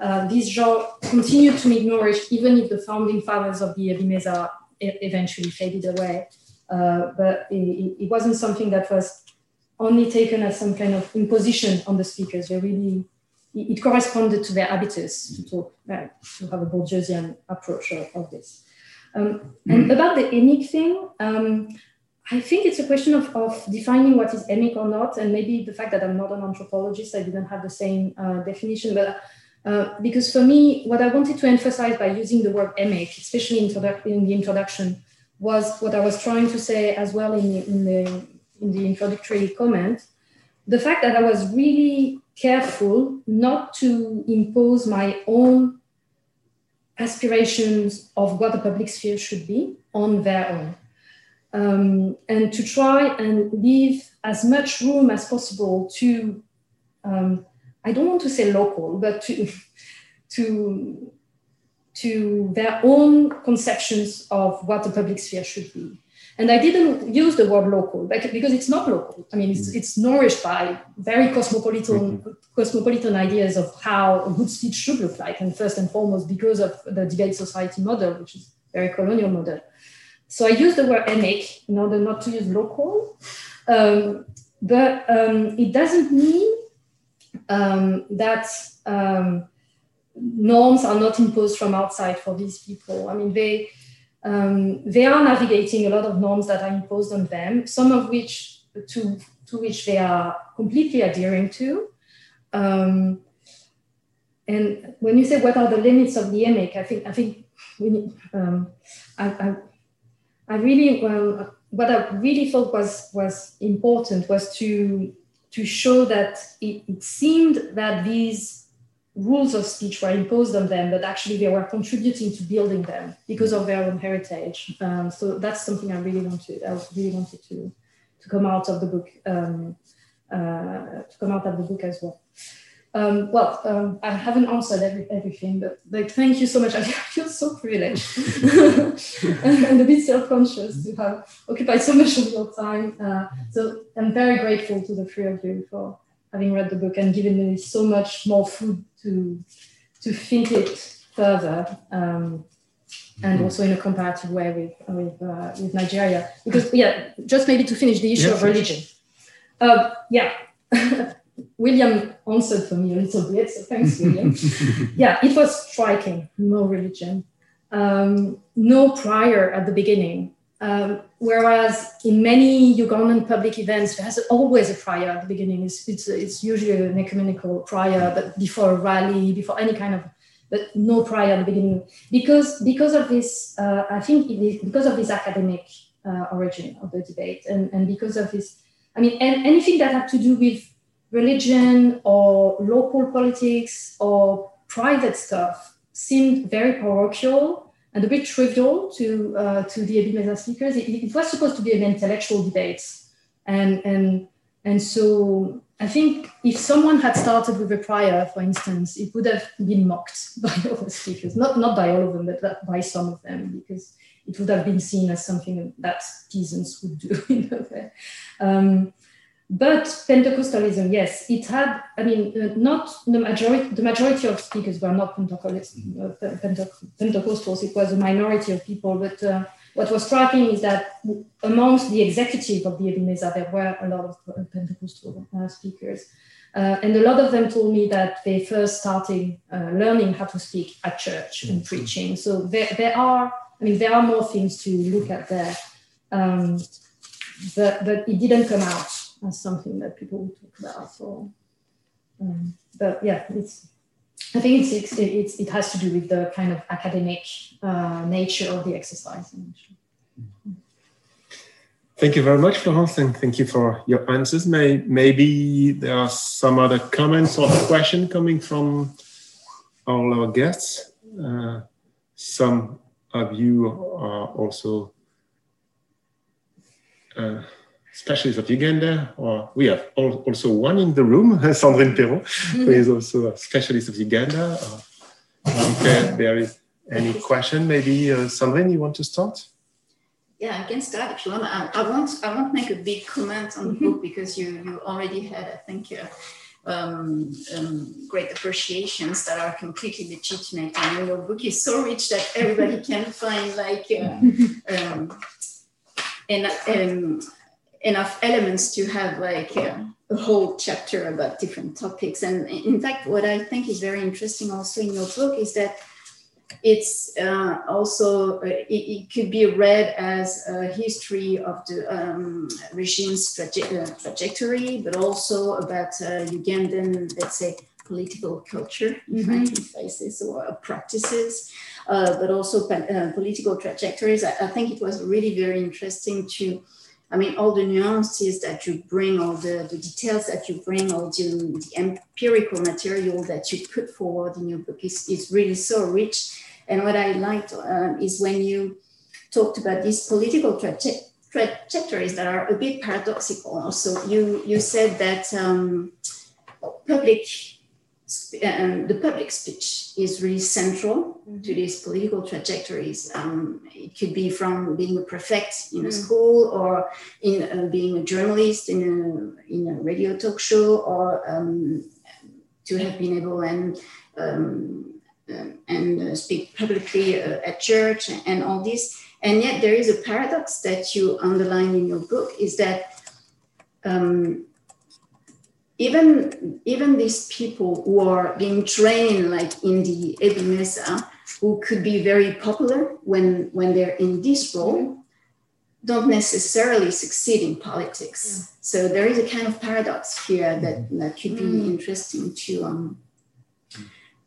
Speaker 1: uh, this genre continued to be nourished even if the founding fathers of the Ebimeeza eventually faded away. Uh, but it, it, wasn't something that was only taken as some kind of imposition on the speakers. They really, it, it corresponded to their habitus to talk, uh, to have a Bourdieusian approach of, of this. Um, and mm-hmm. about the emic thing, um, I think it's a question of, of defining what is emic or not, and maybe the fact that I'm not an anthropologist, I didn't have the same uh, definition, but uh, because for me, what I wanted to emphasize by using the word emic, especially in the introduction, was what I was trying to say as well in the, in the, in the introductory comment. The fact that I was really careful not to impose my own aspirations of what the public sphere should be on their own. Um, and to try and leave as much room as possible to um, I don't want to say local, but to, to, to their own conceptions of what the public sphere should be. And I didn't use the word local because it's not local. I mean, it's, it's nourished by very cosmopolitan, mm-hmm. cosmopolitan ideas of how a good speech should look like. And first and foremost, because of the debate society model, which is very colonial model. So I use the word emic in order not to use local. Um, but um, it doesn't mean um, that um, norms are not imposed from outside for these people. I mean, they um, they are navigating a lot of norms that are imposed on them, some of which to to which they are completely adhering to. Um, and when you say what are the limits of the emic, I think I think we need, um, I, I, I really well what I really thought was was important was to to show that it, it seemed that these rules of speech were imposed on them, but actually they were contributing to building them because of their own heritage. Um, so that's something I really wanted. I really wanted to to come out of the book, um, uh, to come out of the book as well. Um, well, um, I haven't answered every, everything, but like, thank you so much. I feel so privileged and, a bit self-conscious to have occupied so much of your time. Uh, so I'm very grateful to the three of you for having read the book and given me so much more food to to think it further, um, and also in a comparative way with with, uh, with Nigeria. Because yeah, just maybe to finish the issue of religion. Uh, yeah. William answered for me a little bit, so thanks, William. yeah, it was striking. No religion, um, no prior at the beginning. Um, whereas in many Ugandan public events, there's always a prior at the beginning. It's, it's, it's usually an ecumenical prior, but before a rally, before any kind of, but no prior at the beginning. Because, because of this, uh, I think because of this academic uh, origin of the debate and, and because of this, I mean, and anything that had to do with religion or local politics or private stuff seemed very parochial and a bit trivial to, uh, to the Ebimeeza speakers. It, it, was supposed to be an intellectual debate. And, and, and so I think if someone had started with a prior, for instance, it would have been mocked by other speakers, not, not by all of them, but by some of them, because it would have been seen as something that peasants would do. Um, but Pentecostalism, yes, it had. I mean, uh, not the majority. The majority of speakers were not Pentecostals. Uh, Pentecostals. It was a minority of people. But uh, what was striking is that amongst the executive of the Ebimeeza, there were a lot of uh, Pentecostal uh, speakers. Uh, and a lot of them told me that they first started learning how to speak at church and preaching. So there, there are, I mean, there are more things to look at there. Um, but, but it didn't come out as something that people would talk about. So, um, but yeah, it's. I think it's, it's, it's, it has to do with the kind of academic uh, nature of the exercise.
Speaker 2: Thank you very much, Florence, and thank you for your answers. May, maybe there are some other comments or questions coming from all our guests. Uh, some of you are also uh, specialist of Uganda, or we have also one in the room, Sandrine Perrot, who is also a specialist of Uganda. Uh, there is any question, maybe uh, Sandrine, you want to start?
Speaker 6: Yeah, I can start if you want. I, I won't. I won't make a big comment on the mm-hmm. book because you you already had, I think, uh, um, um, great appreciations that are completely legitimate. And your book is so rich that everybody can find like uh, um, and um, enough elements to have like a, a, whole chapter about different topics. And in fact, what I think is very interesting also in your book is that it's uh, also uh, it, it, could be read as a history of the um, regime's traje- uh, trajectory, but also about uh, Ugandan, let's say, political culture, mm-hmm. if I say so, or practices, uh, but also uh, political trajectories. I, I, think it was really very interesting to I mean, all the nuances that you bring, all the, the details that you bring, all the, the empirical material that you put forward in your book is, is really so rich. And what I liked um, is when you talked about these political traje- trajectories that are a bit paradoxical. Also, you, you said that um, public um, the public speech is really central mm-hmm. to these political trajectories. Um, it could be from being a prefect in a mm-hmm. school or in uh, being a journalist in a, in a radio talk show or um, to have been able and um, um, and uh, speak publicly uh, at church and all this. And yet there is a paradox that you underline in your book is that um, even even these people who are being trained like in the Ebimeeza, who could be very popular when when they're in this role, don't necessarily succeed in politics. Yeah. So there is a kind of paradox here that that could be mm. interesting to um,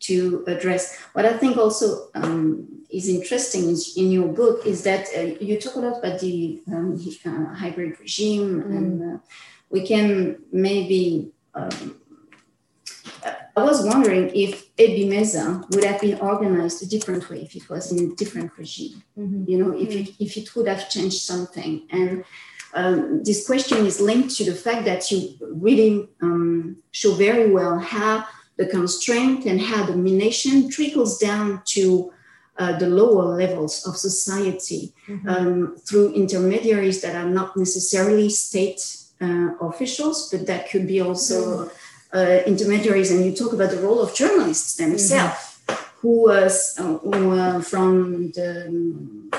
Speaker 6: to address. What I think also um, is interesting is in your book is that uh, you talk a lot about the um, uh, hybrid regime, mm. and uh, we can maybe um, I was wondering if Ebimeeza would have been organized a different way if it was in a different regime, mm-hmm. you know, if, it, if it would have changed something. And um, this question is linked to the fact that you really um, show very well how the constraint and how domination trickles down to uh, the lower levels of society mm-hmm. um, through intermediaries that are not necessarily state uh, officials, but that could be also mm. uh, intermediaries. And you talk about the role of journalists themselves, mm-hmm. who was uh, who, from the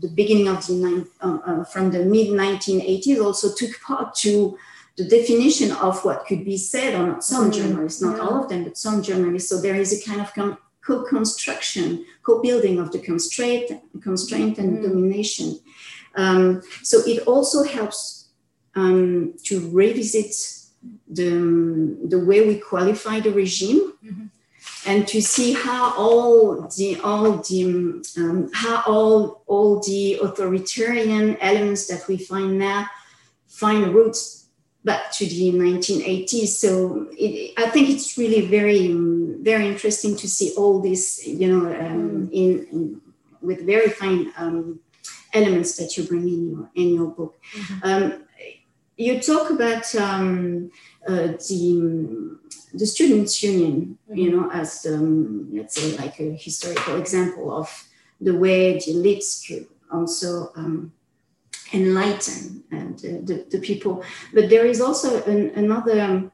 Speaker 6: the beginning of the uh, from the mid 1980s also took part to the definition of what could be said on some mm-hmm. journalists, not yeah. all of them, but some journalists. So there is a kind of com- co-construction, co-building of the constraint, constraint and mm. domination. Um, so it also helps um, to revisit the, the way we qualify the regime mm-hmm. and to see how all the all the um, how all all the authoritarian elements that we find now find roots back to the 1980s so it, i think it's really very very interesting to see all this you know um, mm. in, in, with very fine um, elements that you bring in your in your book mm-hmm. You talk about um, uh, the the students' union, you know, as um, let's say like a historical example of the way the elites could also um, enlighten and uh, the, the people. But there is also an, another um,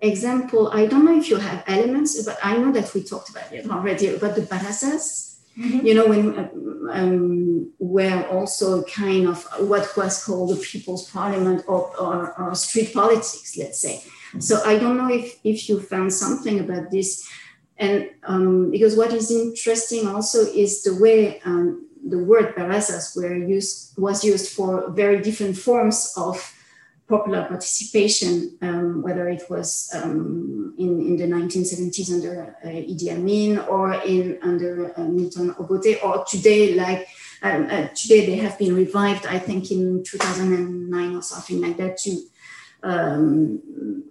Speaker 6: example. I don't know if you have elements, but I know that we talked about it already about the barazas. Mm-hmm. You know, when um, were also kind of what was called the People's Parliament or, or, or street politics, let's say. So I don't know if, if you found something about this. And um, because what is interesting also is the way um, the word barazas were used was used for very different forms of popular participation, um, whether it was um, in, in the 1970s under uh, Idi Amin or in under uh, Milton Obote, or today, like um, uh, today they have been revived, I think in 2009 or something like that, too. Um,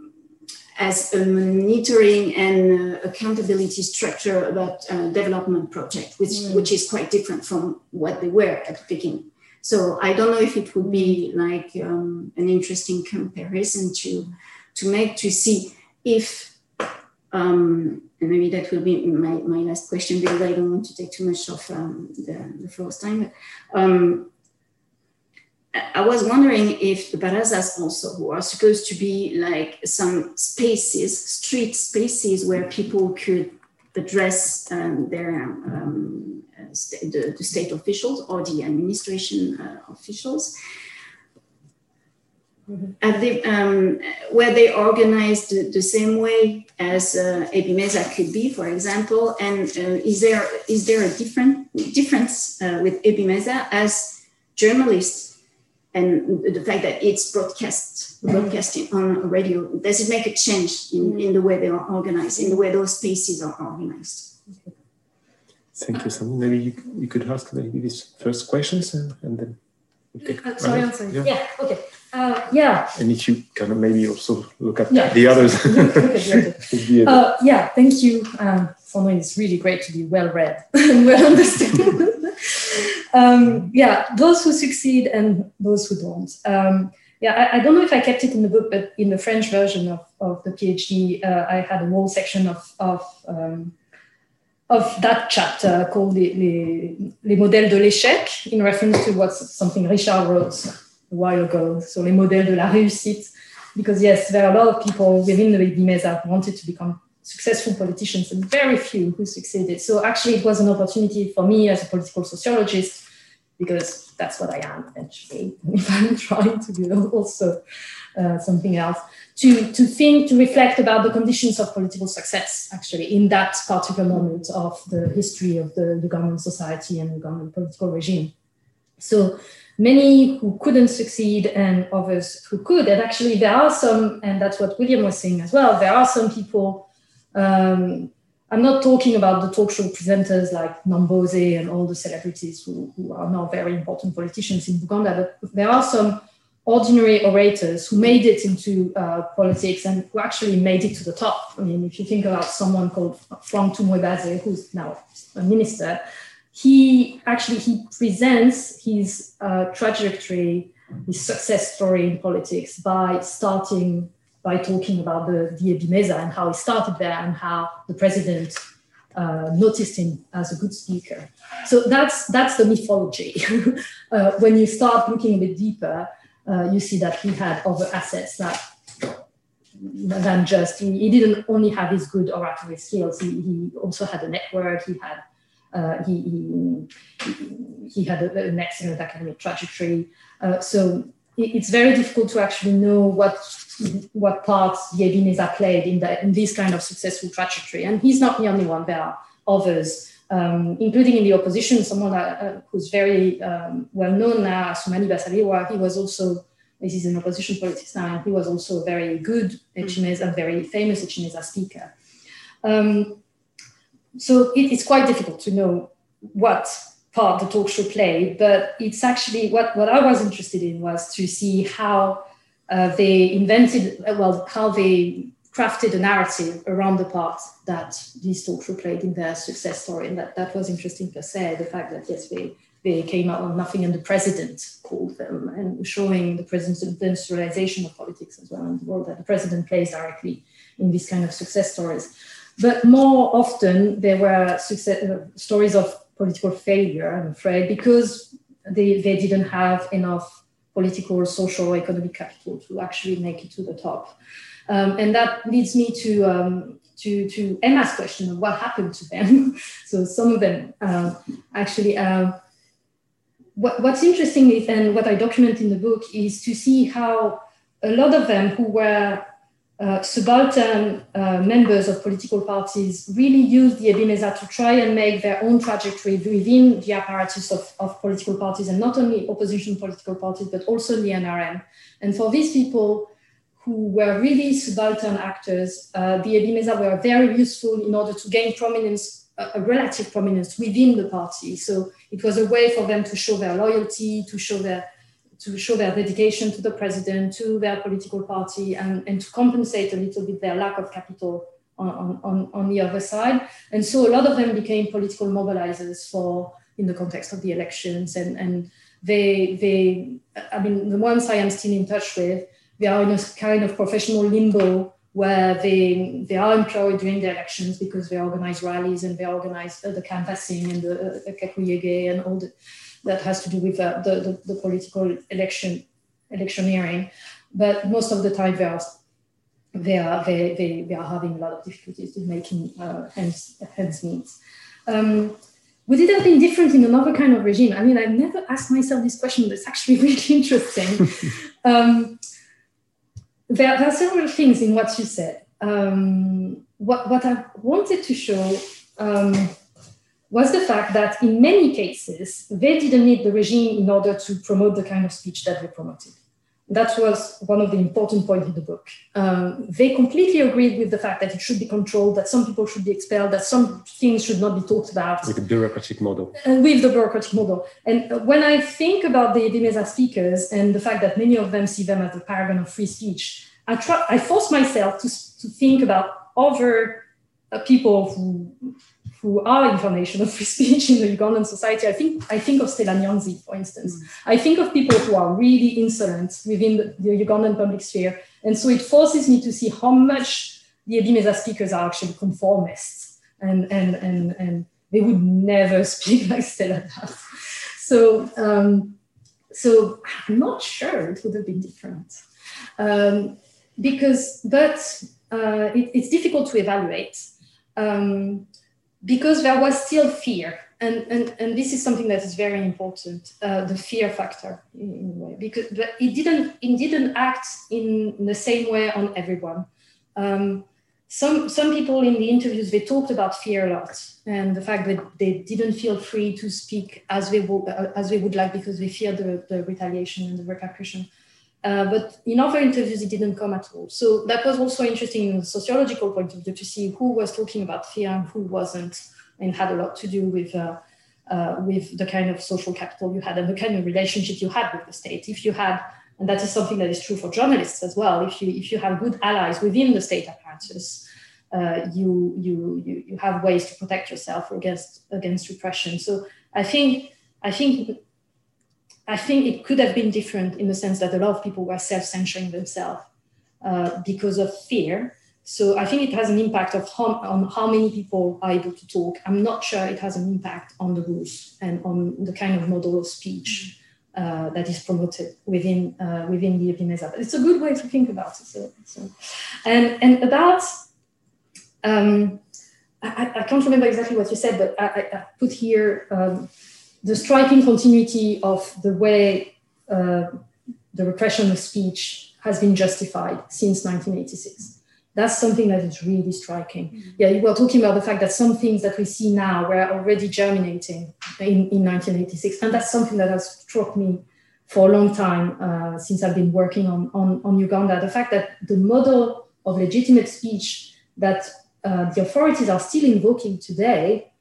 Speaker 6: as a monitoring and uh, accountability structure about uh, development project, which, mm. which is quite different from what they were at the beginning. So I don't know if it would be like um, an interesting comparison to to make to see if um, and maybe that will be my, my last question because I don't want to take too much of um, the, the first time. But, um, I was wondering if the barazas also, who are supposed to be like some spaces, street spaces where people could address um, their um, st the, the, state officials or the administration uh, officials, mm -hmm. they, um, where they organized the, the same way as uh, Ebimeeza could be, for example, and uh, is there is there a different difference uh, with Ebimeeza as journalists? and the fact that it's broadcast broadcasting on radio does it make a change in, in the way they are organized in the way those spaces are organized
Speaker 2: thank you Sami. maybe you, you could ask maybe these first questions and, and then
Speaker 1: take uh, sorry, right? yeah. yeah okay uh, yeah
Speaker 2: and if you kind of maybe also look at yeah. the others
Speaker 1: uh, yeah thank you um, Sandrine, it's really great to be well read and well understood um, yeah, those who succeed and those who don't. Um, yeah, I, I, don't know if I kept it in the book, but in the French version of, of the PhD, uh, I had a whole section of, of, um, of that chapter called les, les, les modèles de l'échec, in reference to what something Richard wrote a while ago. So, les modèles de la réussite. Because, yes, there are a lot of people within the Mesa who wanted to become successful politicians and very few who succeeded. So actually, it was an opportunity for me as a political sociologist, because that's what I am eventually, if I'm trying to do also uh, something else, to, to think, to reflect about the conditions of political success, actually, in that particular moment of the history of the Ugandan society and Ugandan political regime. So many who couldn't succeed and others who could. And actually, there are some, and that's what William was saying as well, there are some people um, I'm not talking about the talk show presenters like Nambooze and all the celebrities who, who are now very important politicians in Uganda, but there are some ordinary orators who made it into uh, politics and who actually made it to the top. I mean, if you think about someone called Frank Tumwebaze, who's now a minister, he actually he presents his uh, trajectory, his success story in politics by starting by talking about the, the Ebimeeza and how he started there and how the president uh, noticed him as a good speaker. So that's that's the mythology. uh, when you start looking a bit deeper, uh, you see that he had other assets that than just he, he, didn't only have his good oratory skills. He, he also had a network. He had uh, he, he, he had a, an excellent academic trajectory. Uh, so it's very difficult to actually know what what part Ebimeeza played in, the, in this kind of successful trajectory. And he's not the only one. There are others, um, including in the opposition, someone uh, who's very um, well known now, Asuman Basalirwa. He was also, this is an opposition politics now, and he was also a very good Ekimeeza, very famous Ekimeeza speaker. Um, so it, it's quite difficult to know what part the talk show played, but it's actually what, what I was interested in was to see how uh, they invented, uh, well, how they crafted a narrative around the part that these talk show played in their success story. And that, that was interesting per se, the fact that, yes, they, they came out on Nothing and the President called them, and showing the the industrialization of politics as well, and the role that the president plays directly in these kind of success stories. But more often, there were success, uh, stories of political failure, I'm afraid, because they, they didn't have enough political, social, or economic capital to actually make it to the top. Um, and that leads me to, um, to, to Emma's question of what happened to them. so some of them uh, actually, uh, what, what's interesting is, and what I document in the book is to see how a lot of them who were uh, subaltern uh, members of political parties really used the Ebimeeza to try and make their own trajectory within the apparatus of, of political parties and not only opposition political parties, but also the NRM. And for these people who were really subaltern actors, uh, the Ebimeeza were very useful in order to gain prominence, a relative prominence within the party. So it was a way for them to show their loyalty, to show their to show their dedication to the president, to their political party, and, and to compensate a little bit their lack of capital on, on, on the other side. And so a lot of them became political mobilizers for in the context of the elections. And, and they, they, I mean, the ones I am still in touch with, they are in a kind of professional limbo where they, they are employed during the elections because they organize rallies and they organize the canvassing and the, uh, the and all the, that has to do with uh, the, the, the, political election electioneering. But most of the time they are they are they, they, they are having a lot of difficulties in making uh, ends, ends meet. Um, would it have been different in another kind of regime? I mean, I've never asked myself this question, but it's actually really interesting. um, there, there, are several things in what you said. Um, what, what I wanted to show um, was the fact that in many cases, they didn't need the regime in order to promote the kind of speech that they promoted. That was one of the important points in the book. Um, they completely agreed with the fact that it should be controlled, that some people should be expelled, that some things should not be talked about.
Speaker 2: With the bureaucratic model.
Speaker 1: And with the bureaucratic model. And when I think about the Ebimeeza speakers and the fact that many of them see them as the paragon of free speech, I, try, I force myself to, to think about other uh, people who who are information of free speech in the Ugandan society. I think I think of Stella Nyanzi, for instance. Mm. I think of people who are really insolent within the, the, Ugandan public sphere. And so it forces me to see how much the Ebimeeza speakers are actually conformists. And, and, and, and they would never speak like Stella does. So, um, so I'm not sure it would have been different. Um, because, but uh, it, it's difficult to evaluate. Um, because there was still fear. And, and, and this is something that is very important, uh, the fear factor in, in, a way, because it didn't, it didn't act in the same way on everyone. Um, some, some people in the interviews, they talked about fear a lot and the fact that they didn't feel free to speak as they, would, uh, as they would like because they feared the, the retaliation and the repercussion. Uh, but in other interviews, it didn't come at all. So that was also interesting in a sociological point of view to see who was talking about fear and who wasn't, and had a lot to do with uh, uh, with the kind of social capital you had and the kind of relationship you had with the state. If you had, and that is something that is true for journalists as well. If you if you have good allies within the state apparatus, uh, you, you you you have ways to protect yourself against against repression. So I think I think I think it could have been different in the sense that a lot of people were self censoring themselves uh, because of fear. So I think it has an impact of how, on how many people are able to talk. I'm not sure it has an impact on the rules and on the kind of model of speech uh, that is promoted within uh, within the Ebimeeza. But it's a good way to think about it. So, so. And and about um, I, I, can't remember exactly what you said, but I, I put here. Um, the striking continuity of the way uh, the repression of speech has been justified since 1986. That's something that is really striking. Mm-hmm. Yeah, you were talking about the fact that some things that we see now were already germinating in, in 1986. And that's something that has struck me for a long time uh, since I've been working on, on, on Uganda. The fact that the model of legitimate speech that uh, the authorities are still invoking today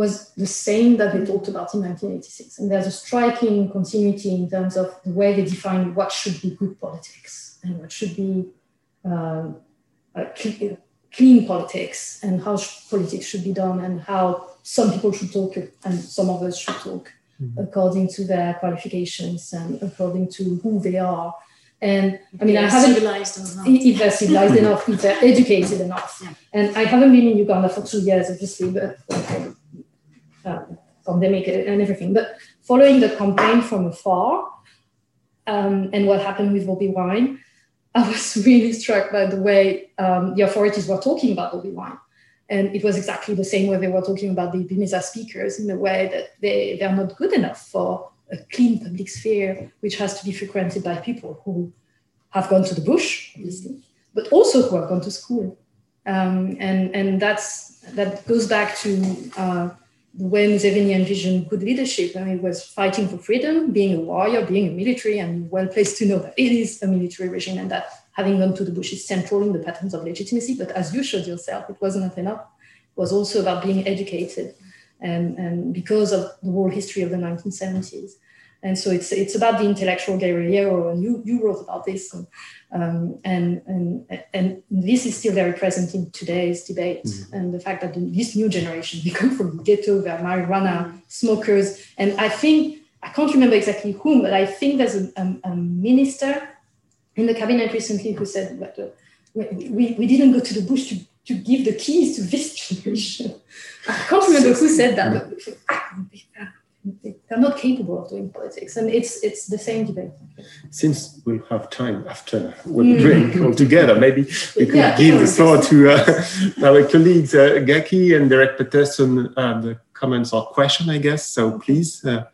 Speaker 1: was the same that we talked about in 1986. And there's a striking continuity in terms of the way they define what should be good politics and what should be um, clean, clean politics and how politics should be done and how some people should talk and some of us should talk. mm-hmm. according to their qualifications and according to who they are. And I mean, I haven't
Speaker 6: civilized enough.
Speaker 1: if they're civilized enough, if they're educated enough. Yeah. And I haven't been in Uganda for two years, obviously, but uh, pandemic and everything. But following the campaign from afar um, and what happened with Bobi Wine, I was really struck by the way um, the authorities were talking about Bobi Wine. And it was exactly the same way they were talking about the Ebimeeza speakers in the way that they, they're not good enough for a clean public sphere, which has to be frequented by people who have gone to the bush, obviously, but also who have gone to school. Um, and and that's that goes back to uh, the way Museveni envisioned good leadership. I mean, it was fighting for freedom, being a warrior, being a military, and well placed to know that it is a military regime and that having gone to the bush is central in the patterns of legitimacy. But as you showed yourself, it wasn't enough. It was also about being educated. And, and because of the whole history of the 1970s. And so it's it's about the intellectual guerrillero, and you you wrote about this, and um, and, and and this is still very present in today's debate, mm-hmm. and the fact that this new generation they come from the ghetto, they're marijuana smokers, and I think I can't remember exactly whom, but I think there's a, a, a minister in the cabinet recently who said that uh, we, we didn't go to the bush to, to give the keys to this generation. I can't remember who said that, but they're not capable of doing politics, and it's it's the same debate.
Speaker 2: Since we have time after we mm. drink all together, maybe we could yeah, give the floor to uh, our colleagues uh, Gaki and Derek Peterson uh, the comments or question, I guess. So please uh,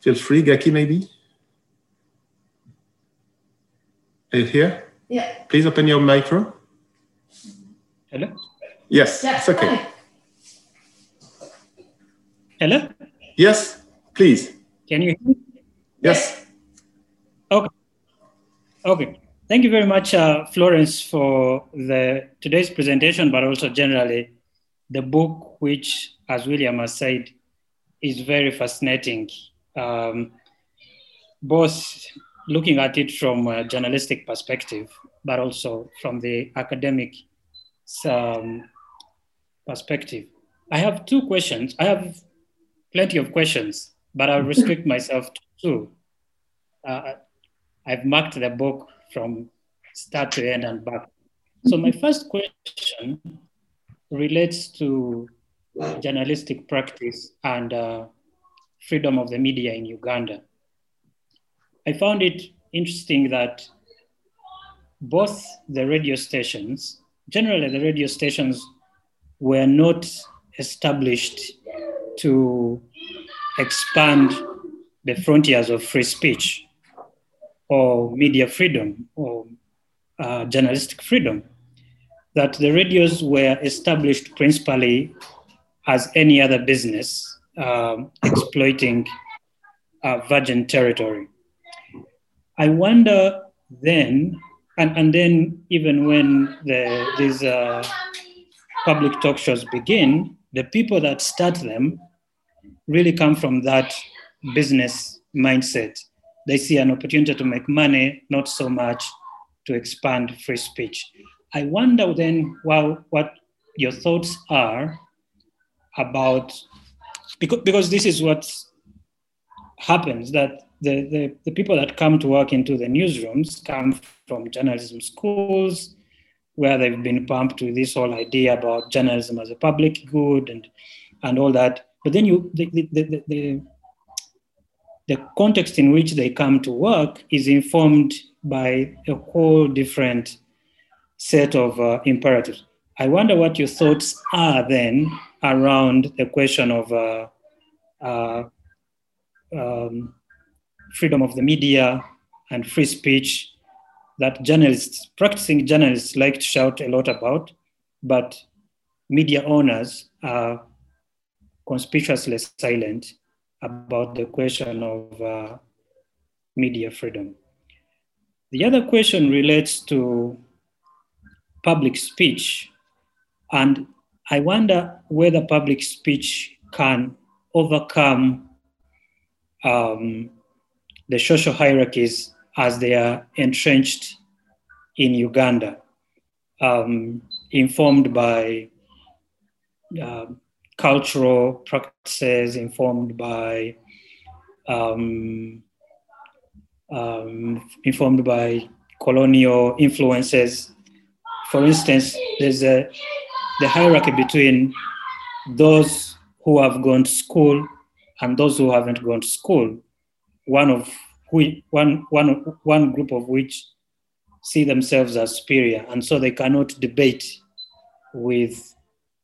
Speaker 2: feel free, Gaki, maybe. Are you here?
Speaker 1: Yeah.
Speaker 2: Please open your micro.
Speaker 7: Hello.
Speaker 2: Yes, yeah, it's okay.
Speaker 7: Hi. Hello.
Speaker 2: Yes, please.
Speaker 7: Can you
Speaker 2: hear me? Yes.
Speaker 7: Okay. Okay. Thank you very much, uh, Florence, for the today's presentation, but also generally the book, which, as William has said, is very fascinating. Um, both looking at it from a journalistic perspective, but also from the academic um, perspective. I have two questions. I have plenty of questions, but I'll restrict myself to two. Uh, I've marked the book from start to end and back. So my first question relates to journalistic practice and uh, freedom of the media in Uganda. I found it interesting that both the radio stations, generally the radio stations were not established to expand the frontiers of free speech or media freedom or uh, journalistic freedom. That the radios were established principally as any other business um, exploiting uh, virgin territory. I wonder then, and, and then even when the, these uh, public talk shows begin, the people that start them really come from that business mindset. They see an opportunity to make money, not so much to expand free speech. I wonder then well, what your thoughts are about, because, because this is what happens that the, the, the people that come to work into the newsrooms come from journalism schools where they've been pumped with this whole idea about journalism as a public good and, and all that. But then you the, the, the, the, the context in which they come to work is informed by a whole different set of uh, imperatives. I wonder what your thoughts are then around the question of uh, uh, um, freedom of the media and free speech that journalists, practicing journalists, like to shout a lot about, but media owners are conspicuously silent about the question of uh, media freedom. The other question relates to public speech. And I wonder whether public speech can overcome um, the social hierarchies as they are entrenched in Uganda, um, informed by uh, cultural practices informed by um, um, informed by colonial influences. For instance, there's a, the hierarchy between those who have gone to school and those who haven't gone to school. One of who, one, one, one group of which see themselves as superior, and so they cannot debate with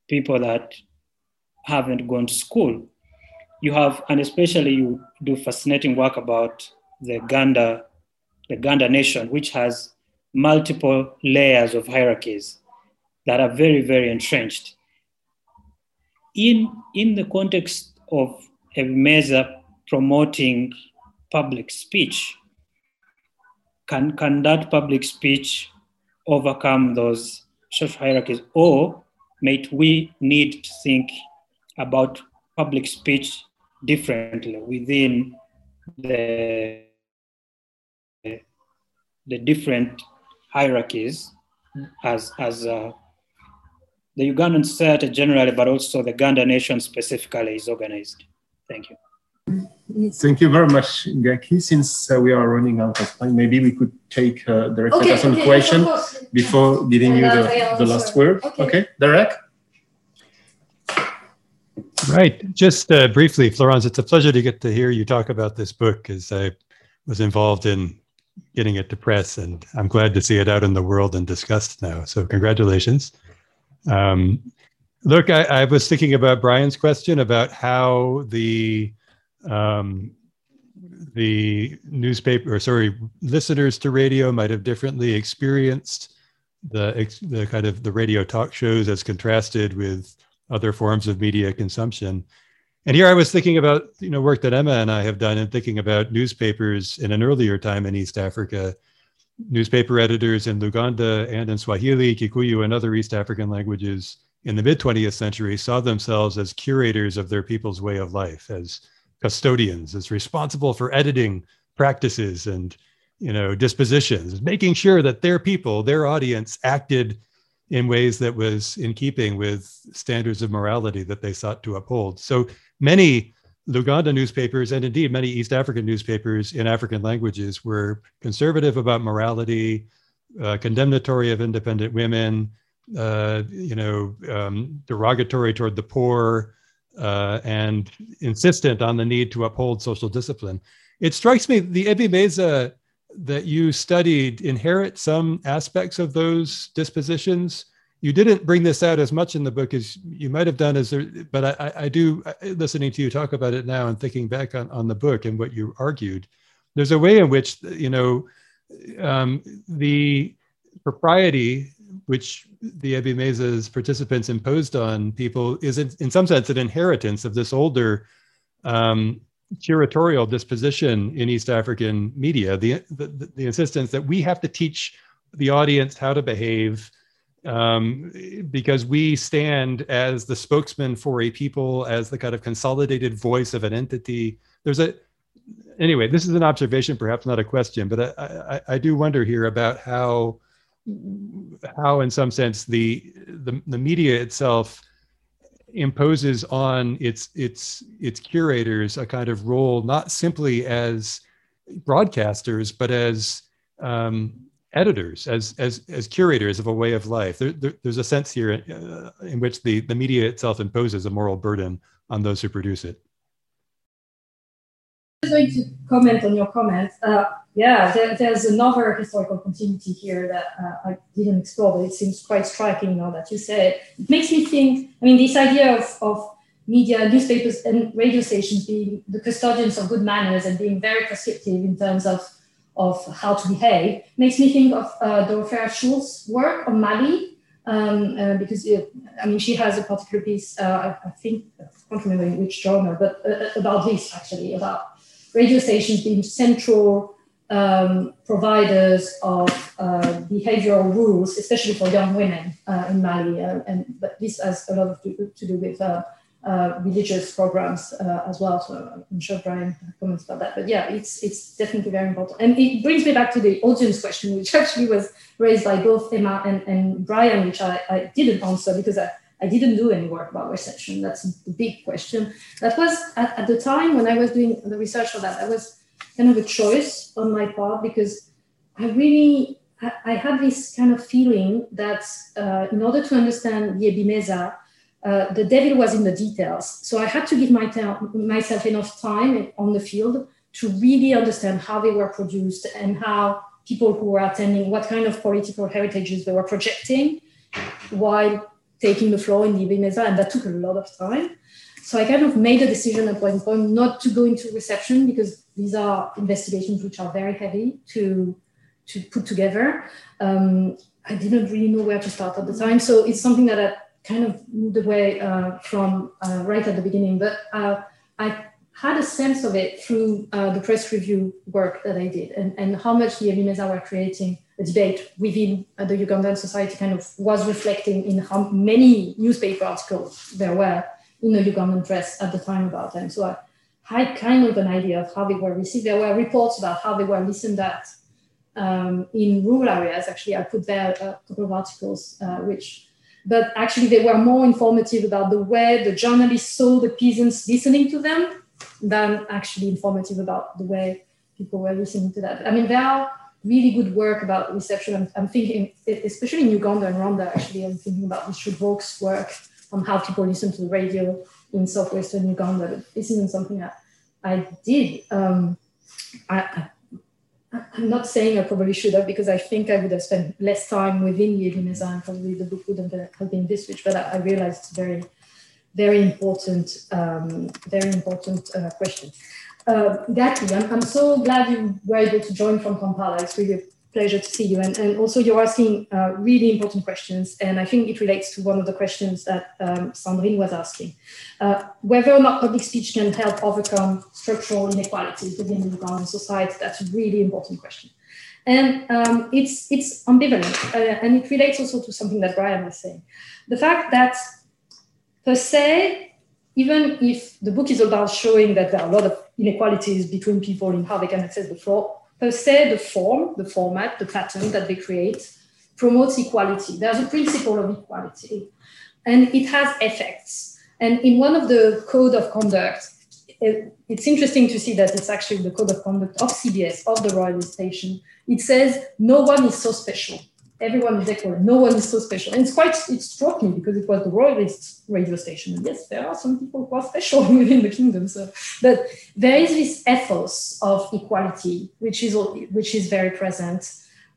Speaker 7: people that haven't gone to school. You have, and especially you do fascinating work about the Ganda, the Ganda nation, which has multiple layers of hierarchies that are very, very entrenched. In, in the context of Ebimeeza promoting public speech, can, can that public speech overcome those social hierarchies? Or might we need to think about public speech differently within the, the different hierarchies as, as uh, the Ugandan society generally, but also the Ganda nation specifically is organized. Thank you.
Speaker 2: Thank you very much, Ngaki. Since uh, we are running out of time, maybe we could take uh, directly okay, some okay, question yes, before giving you the, the last word. Okay, okay. Derek?
Speaker 8: Right. Just uh, briefly, Florence, it's a pleasure to get to hear you talk about this book as I was involved in getting it to press, and I'm glad to see it out in the world and discussed now. So, congratulations. Um, look, I, I, was thinking about Brian's question about how the um, the newspaper, or sorry, listeners to radio might have differently experienced the the kind of the radio talk shows as contrasted with other forms of media consumption. And here I was thinking about you know work that Emma and I have done and thinking about newspapers in an earlier time in East Africa, newspaper editors in Luganda and in Swahili, Kikuyu, and other East African languages in the mid 20th century saw themselves as curators of their people's way of life, as custodians, as responsible for editing practices and you know dispositions, making sure that their people, their audience, acted in ways that was in keeping with standards of morality that they sought to uphold. So many Luganda newspapers and indeed many East African newspapers in African languages were conservative about morality, uh, condemnatory of independent women, uh, you know, um, derogatory toward the poor, uh, and insistent on the need to uphold social discipline. It strikes me the Ebimeeza that you studied inherit some aspects of those dispositions. You didn't bring this out as much in the book as you might have done, as there, but I, I do, listening to you talk about it now and thinking back on, on the book and what you argued, there's a way in which, you know, um, the propriety which the Ebimeeza's participants imposed on people is in, in, some sense an inheritance of this older um, curatorial disposition in East African media, the, the, the, insistence that we have to teach the audience how to behave um, because we stand as the spokesman for a people, as the kind of consolidated voice of an entity. There's a, anyway, this is an observation, perhaps not a question, but I, I, I do wonder here about how, how in some sense the, the, the media itself imposes on its its its curators a kind of role not simply as broadcasters but as um, editors as as as curators of a way of life there, there, there's a sense here uh, in which the the media itself imposes a moral burden on those who produce it I'm
Speaker 1: going to comment on your comments. Uh, yeah, there, there's another historical continuity here that uh, I didn't explore, but it seems quite striking now that you said. It It makes me think, I mean, this idea of, of media, newspapers, and radio stations being the custodians of good manners and being very prescriptive in terms of, of how to behave makes me think of uh, Dorothea work on Mali. Um, uh, because it, I mean, she has a particular piece, uh, I, I, think, I can't remember in which journal, but uh, about this actually, about radio stations being central um, providers of uh, behavioral rules, especially for young women uh, in Mali. Uh, and but this has a lot to, to do with uh, uh, religious programs uh, as well. So I'm sure Brian comments about that. But yeah, it's it's definitely very important. And it brings me back to the audience question, which actually was raised by both Emma and, and Brian, which I, I didn't answer because I, I didn't do any work about reception. That's the big question. That was at, at the time when I was doing the research for that, I was kind of a choice on my part because I really I had this kind of feeling that uh, in order to understand the uh, the devil was in the details. So I had to give my myself enough time on the field to really understand how they were produced and how people who were attending, what kind of political heritages they were projecting while taking the floor in the. And that took a lot of time. So I kind of made a decision at one point not to go into reception because these are investigations which are very heavy to to put together. Um, I didn't really know where to start at the time, so it's something that I kind of moved away uh, from uh, right at the beginning. But uh, I had a sense of it through uh, the press review work that I did, and, and how much the Ebimeeza were creating a debate within uh, the Ugandan society kind of was reflecting in how many newspaper articles there were in the Ugandan press at the time about them. So I kind of an idea of how they were received. There were reports about how they were listened at um, in rural areas. Actually, I put there a couple of articles uh, which, but actually they were more informative about the way the journalists saw the peasants listening to them than actually informative about the way people were listening to that. I mean, there are really good work about reception. I'm, I'm thinking, especially in Uganda and Rwanda, actually, I'm thinking about Richard Vokes' work on how people listen to the radio in southwestern Uganda. But this isn't something that I did. Um, I, I'm not saying I probably should have because I think I would have spent less time within Ebimeeza and probably the book wouldn't have been this rich, but I, I realized it's very, very important, um, very important uh, question. Uh, Gati, I'm, I'm so glad you were able to join from Kampala. It's really pleasure to see you. And, and also, you're asking uh, really important questions. And I think it relates to one of the questions that um, Sandrine was asking uh, whether or not public speech can help overcome structural inequalities within the Ugandan society. That's a really important question. And um, it's, it's ambivalent. Uh, and it relates also to something that Brian was saying. The fact that, per se, even if the book is about showing that there are a lot of inequalities between people in how they can access the floor, per se, the form, the format, the pattern that they create promotes equality. There's a principle of equality and it has effects. And in one of the code of conduct, it, it's interesting to see that it's actually the code of conduct of CBS, of the Royal Station. It says, no one is so special everyone is equal. No one is so special. And it's quite, it struck me because it was the royalist radio station. And yes, there are some people who are special within the kingdom. So, but there is this ethos of equality, which is, which is very present.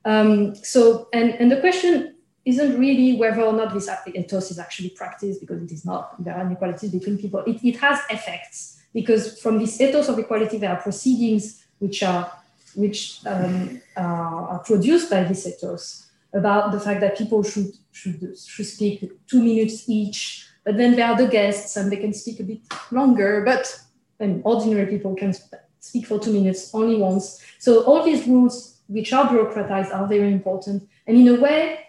Speaker 1: Um, so, and, and the question isn't really whether or not this ethos is actually practiced because it is not. There are inequalities between people. It, it has effects because from this ethos of equality, there are proceedings which are which um, are, are produced by this ethos about the fact that people should, should, should speak two minutes each, but then there are the guests and they can speak a bit longer, but and ordinary people can speak for two minutes only once. So all these rules, which are bureaucratized, are very important. And in a way,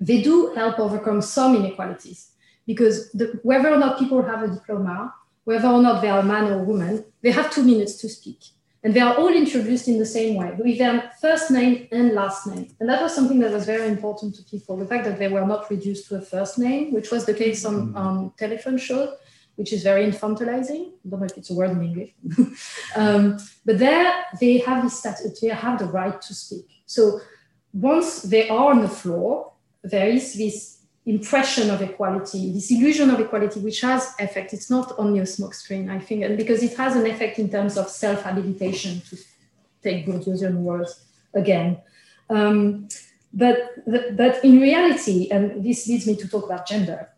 Speaker 1: they do help overcome some inequalities because the, whether or not people have a diploma, whether or not they are a man or a woman, they have two minutes to speak. And they are all introduced in the same way, with their first name and last name. And that was something that was very important to people. The fact that they were not reduced to a first name, which was the case on, mm-hmm. on telephone shows, which is very infantilizing. I don't know if it's a word in English. um, but there they have this status, they have the right to speak. So once they are on the floor, there is this impression of equality, this illusion of equality, which has effect. It's not only a smokescreen, I think, and because it has an effect in terms of self-habilitation, to take Bourdieusian words again. Um, but, but in reality, and this leads me to talk about gender,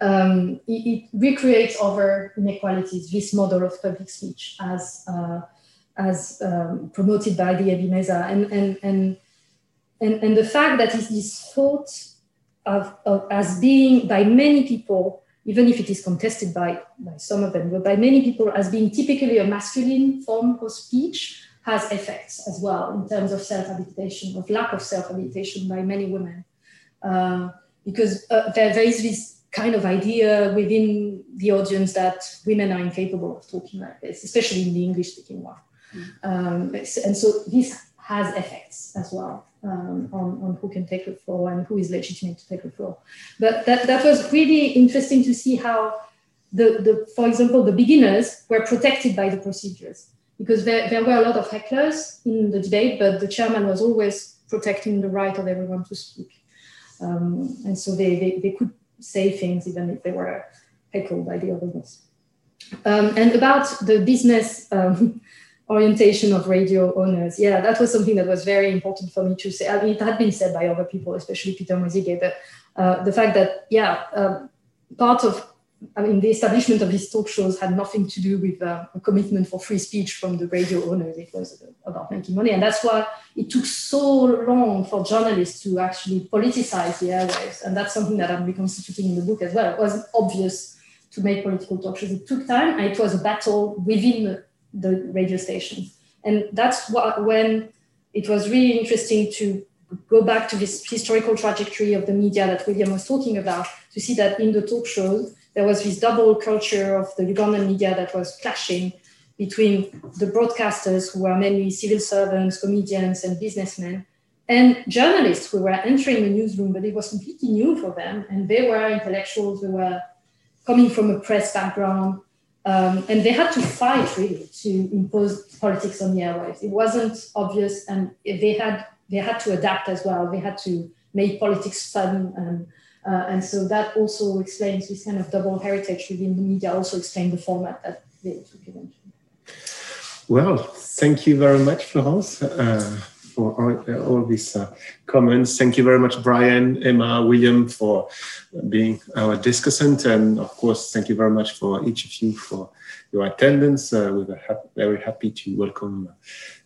Speaker 1: um, it, it, recreates other inequalities, this model of public speech as, uh, as um, promoted by the Ebimeeza. And, and, and, and, and the fact that it is this thought of, of, as being by many people, even if it is contested by, by some of them, but by many people as being typically a masculine form of speech has effects as well in terms of self-habilitation, of lack of self-habilitation by many women. Uh, because uh, there, there is this kind of idea within the audience that women are incapable of talking like this, especially in the English speaking one. Mm. Um, and so this has effects as well. Um, on, on who can take the floor and who is legitimate to take the floor. But that, that was really interesting to see how the, the, for example, the beginners were protected by the procedures because there, there were a lot of hecklers in the debate, but the chairman was always protecting the right of everyone to speak. Um, and so they, they, they, could say things even if they were heckled by the others. Um, and about the business um, orientation of radio owners, yeah, that was something that was very important for me to say. I mean, it had been said by other people, especially Peter Mwesige, but uh, the fact that, yeah, um, part of I mean, the establishment of these talk shows had nothing to do with uh, a commitment for free speech from the radio owners. It was about making money. And that's why it took so long for journalists to actually politicize the airwaves. And that's something that I'm reconstituting in the book as well. It wasn't obvious to make political talk shows. It took time and it was a battle within the, radio station. And that's what, when it was really interesting to go back to this historical trajectory of the media that William was talking about, to see that in the talk shows, there was this double culture of the Ugandan media that was clashing between the broadcasters, who were mainly civil servants, comedians, and businessmen, and journalists who were entering the newsroom, but it was completely new for them. And they were intellectuals who were coming from a press background. Um, and they had to fight really to impose politics on the airwaves. It wasn't obvious, and they had they had to adapt as well. They had to make politics fun and uh, and so that also explains this kind of double heritage within the media, also explain the format that they took eventually.
Speaker 2: Well, thank you very much, Florence, uh, for all, all these uh, comments. Thank you very much, Brian, Emma, William, for being our discussant. And of course, thank you very much for each of you for your attendance. Uh, we were very happy to welcome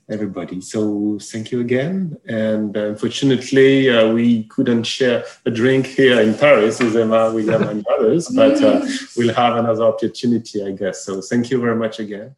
Speaker 2: everybody. So thank you again. And uh, unfortunately, uh, we couldn't share a drink here in Paris with Emma, William, and others, but uh, we'll have another opportunity, I guess. So thank you very much again.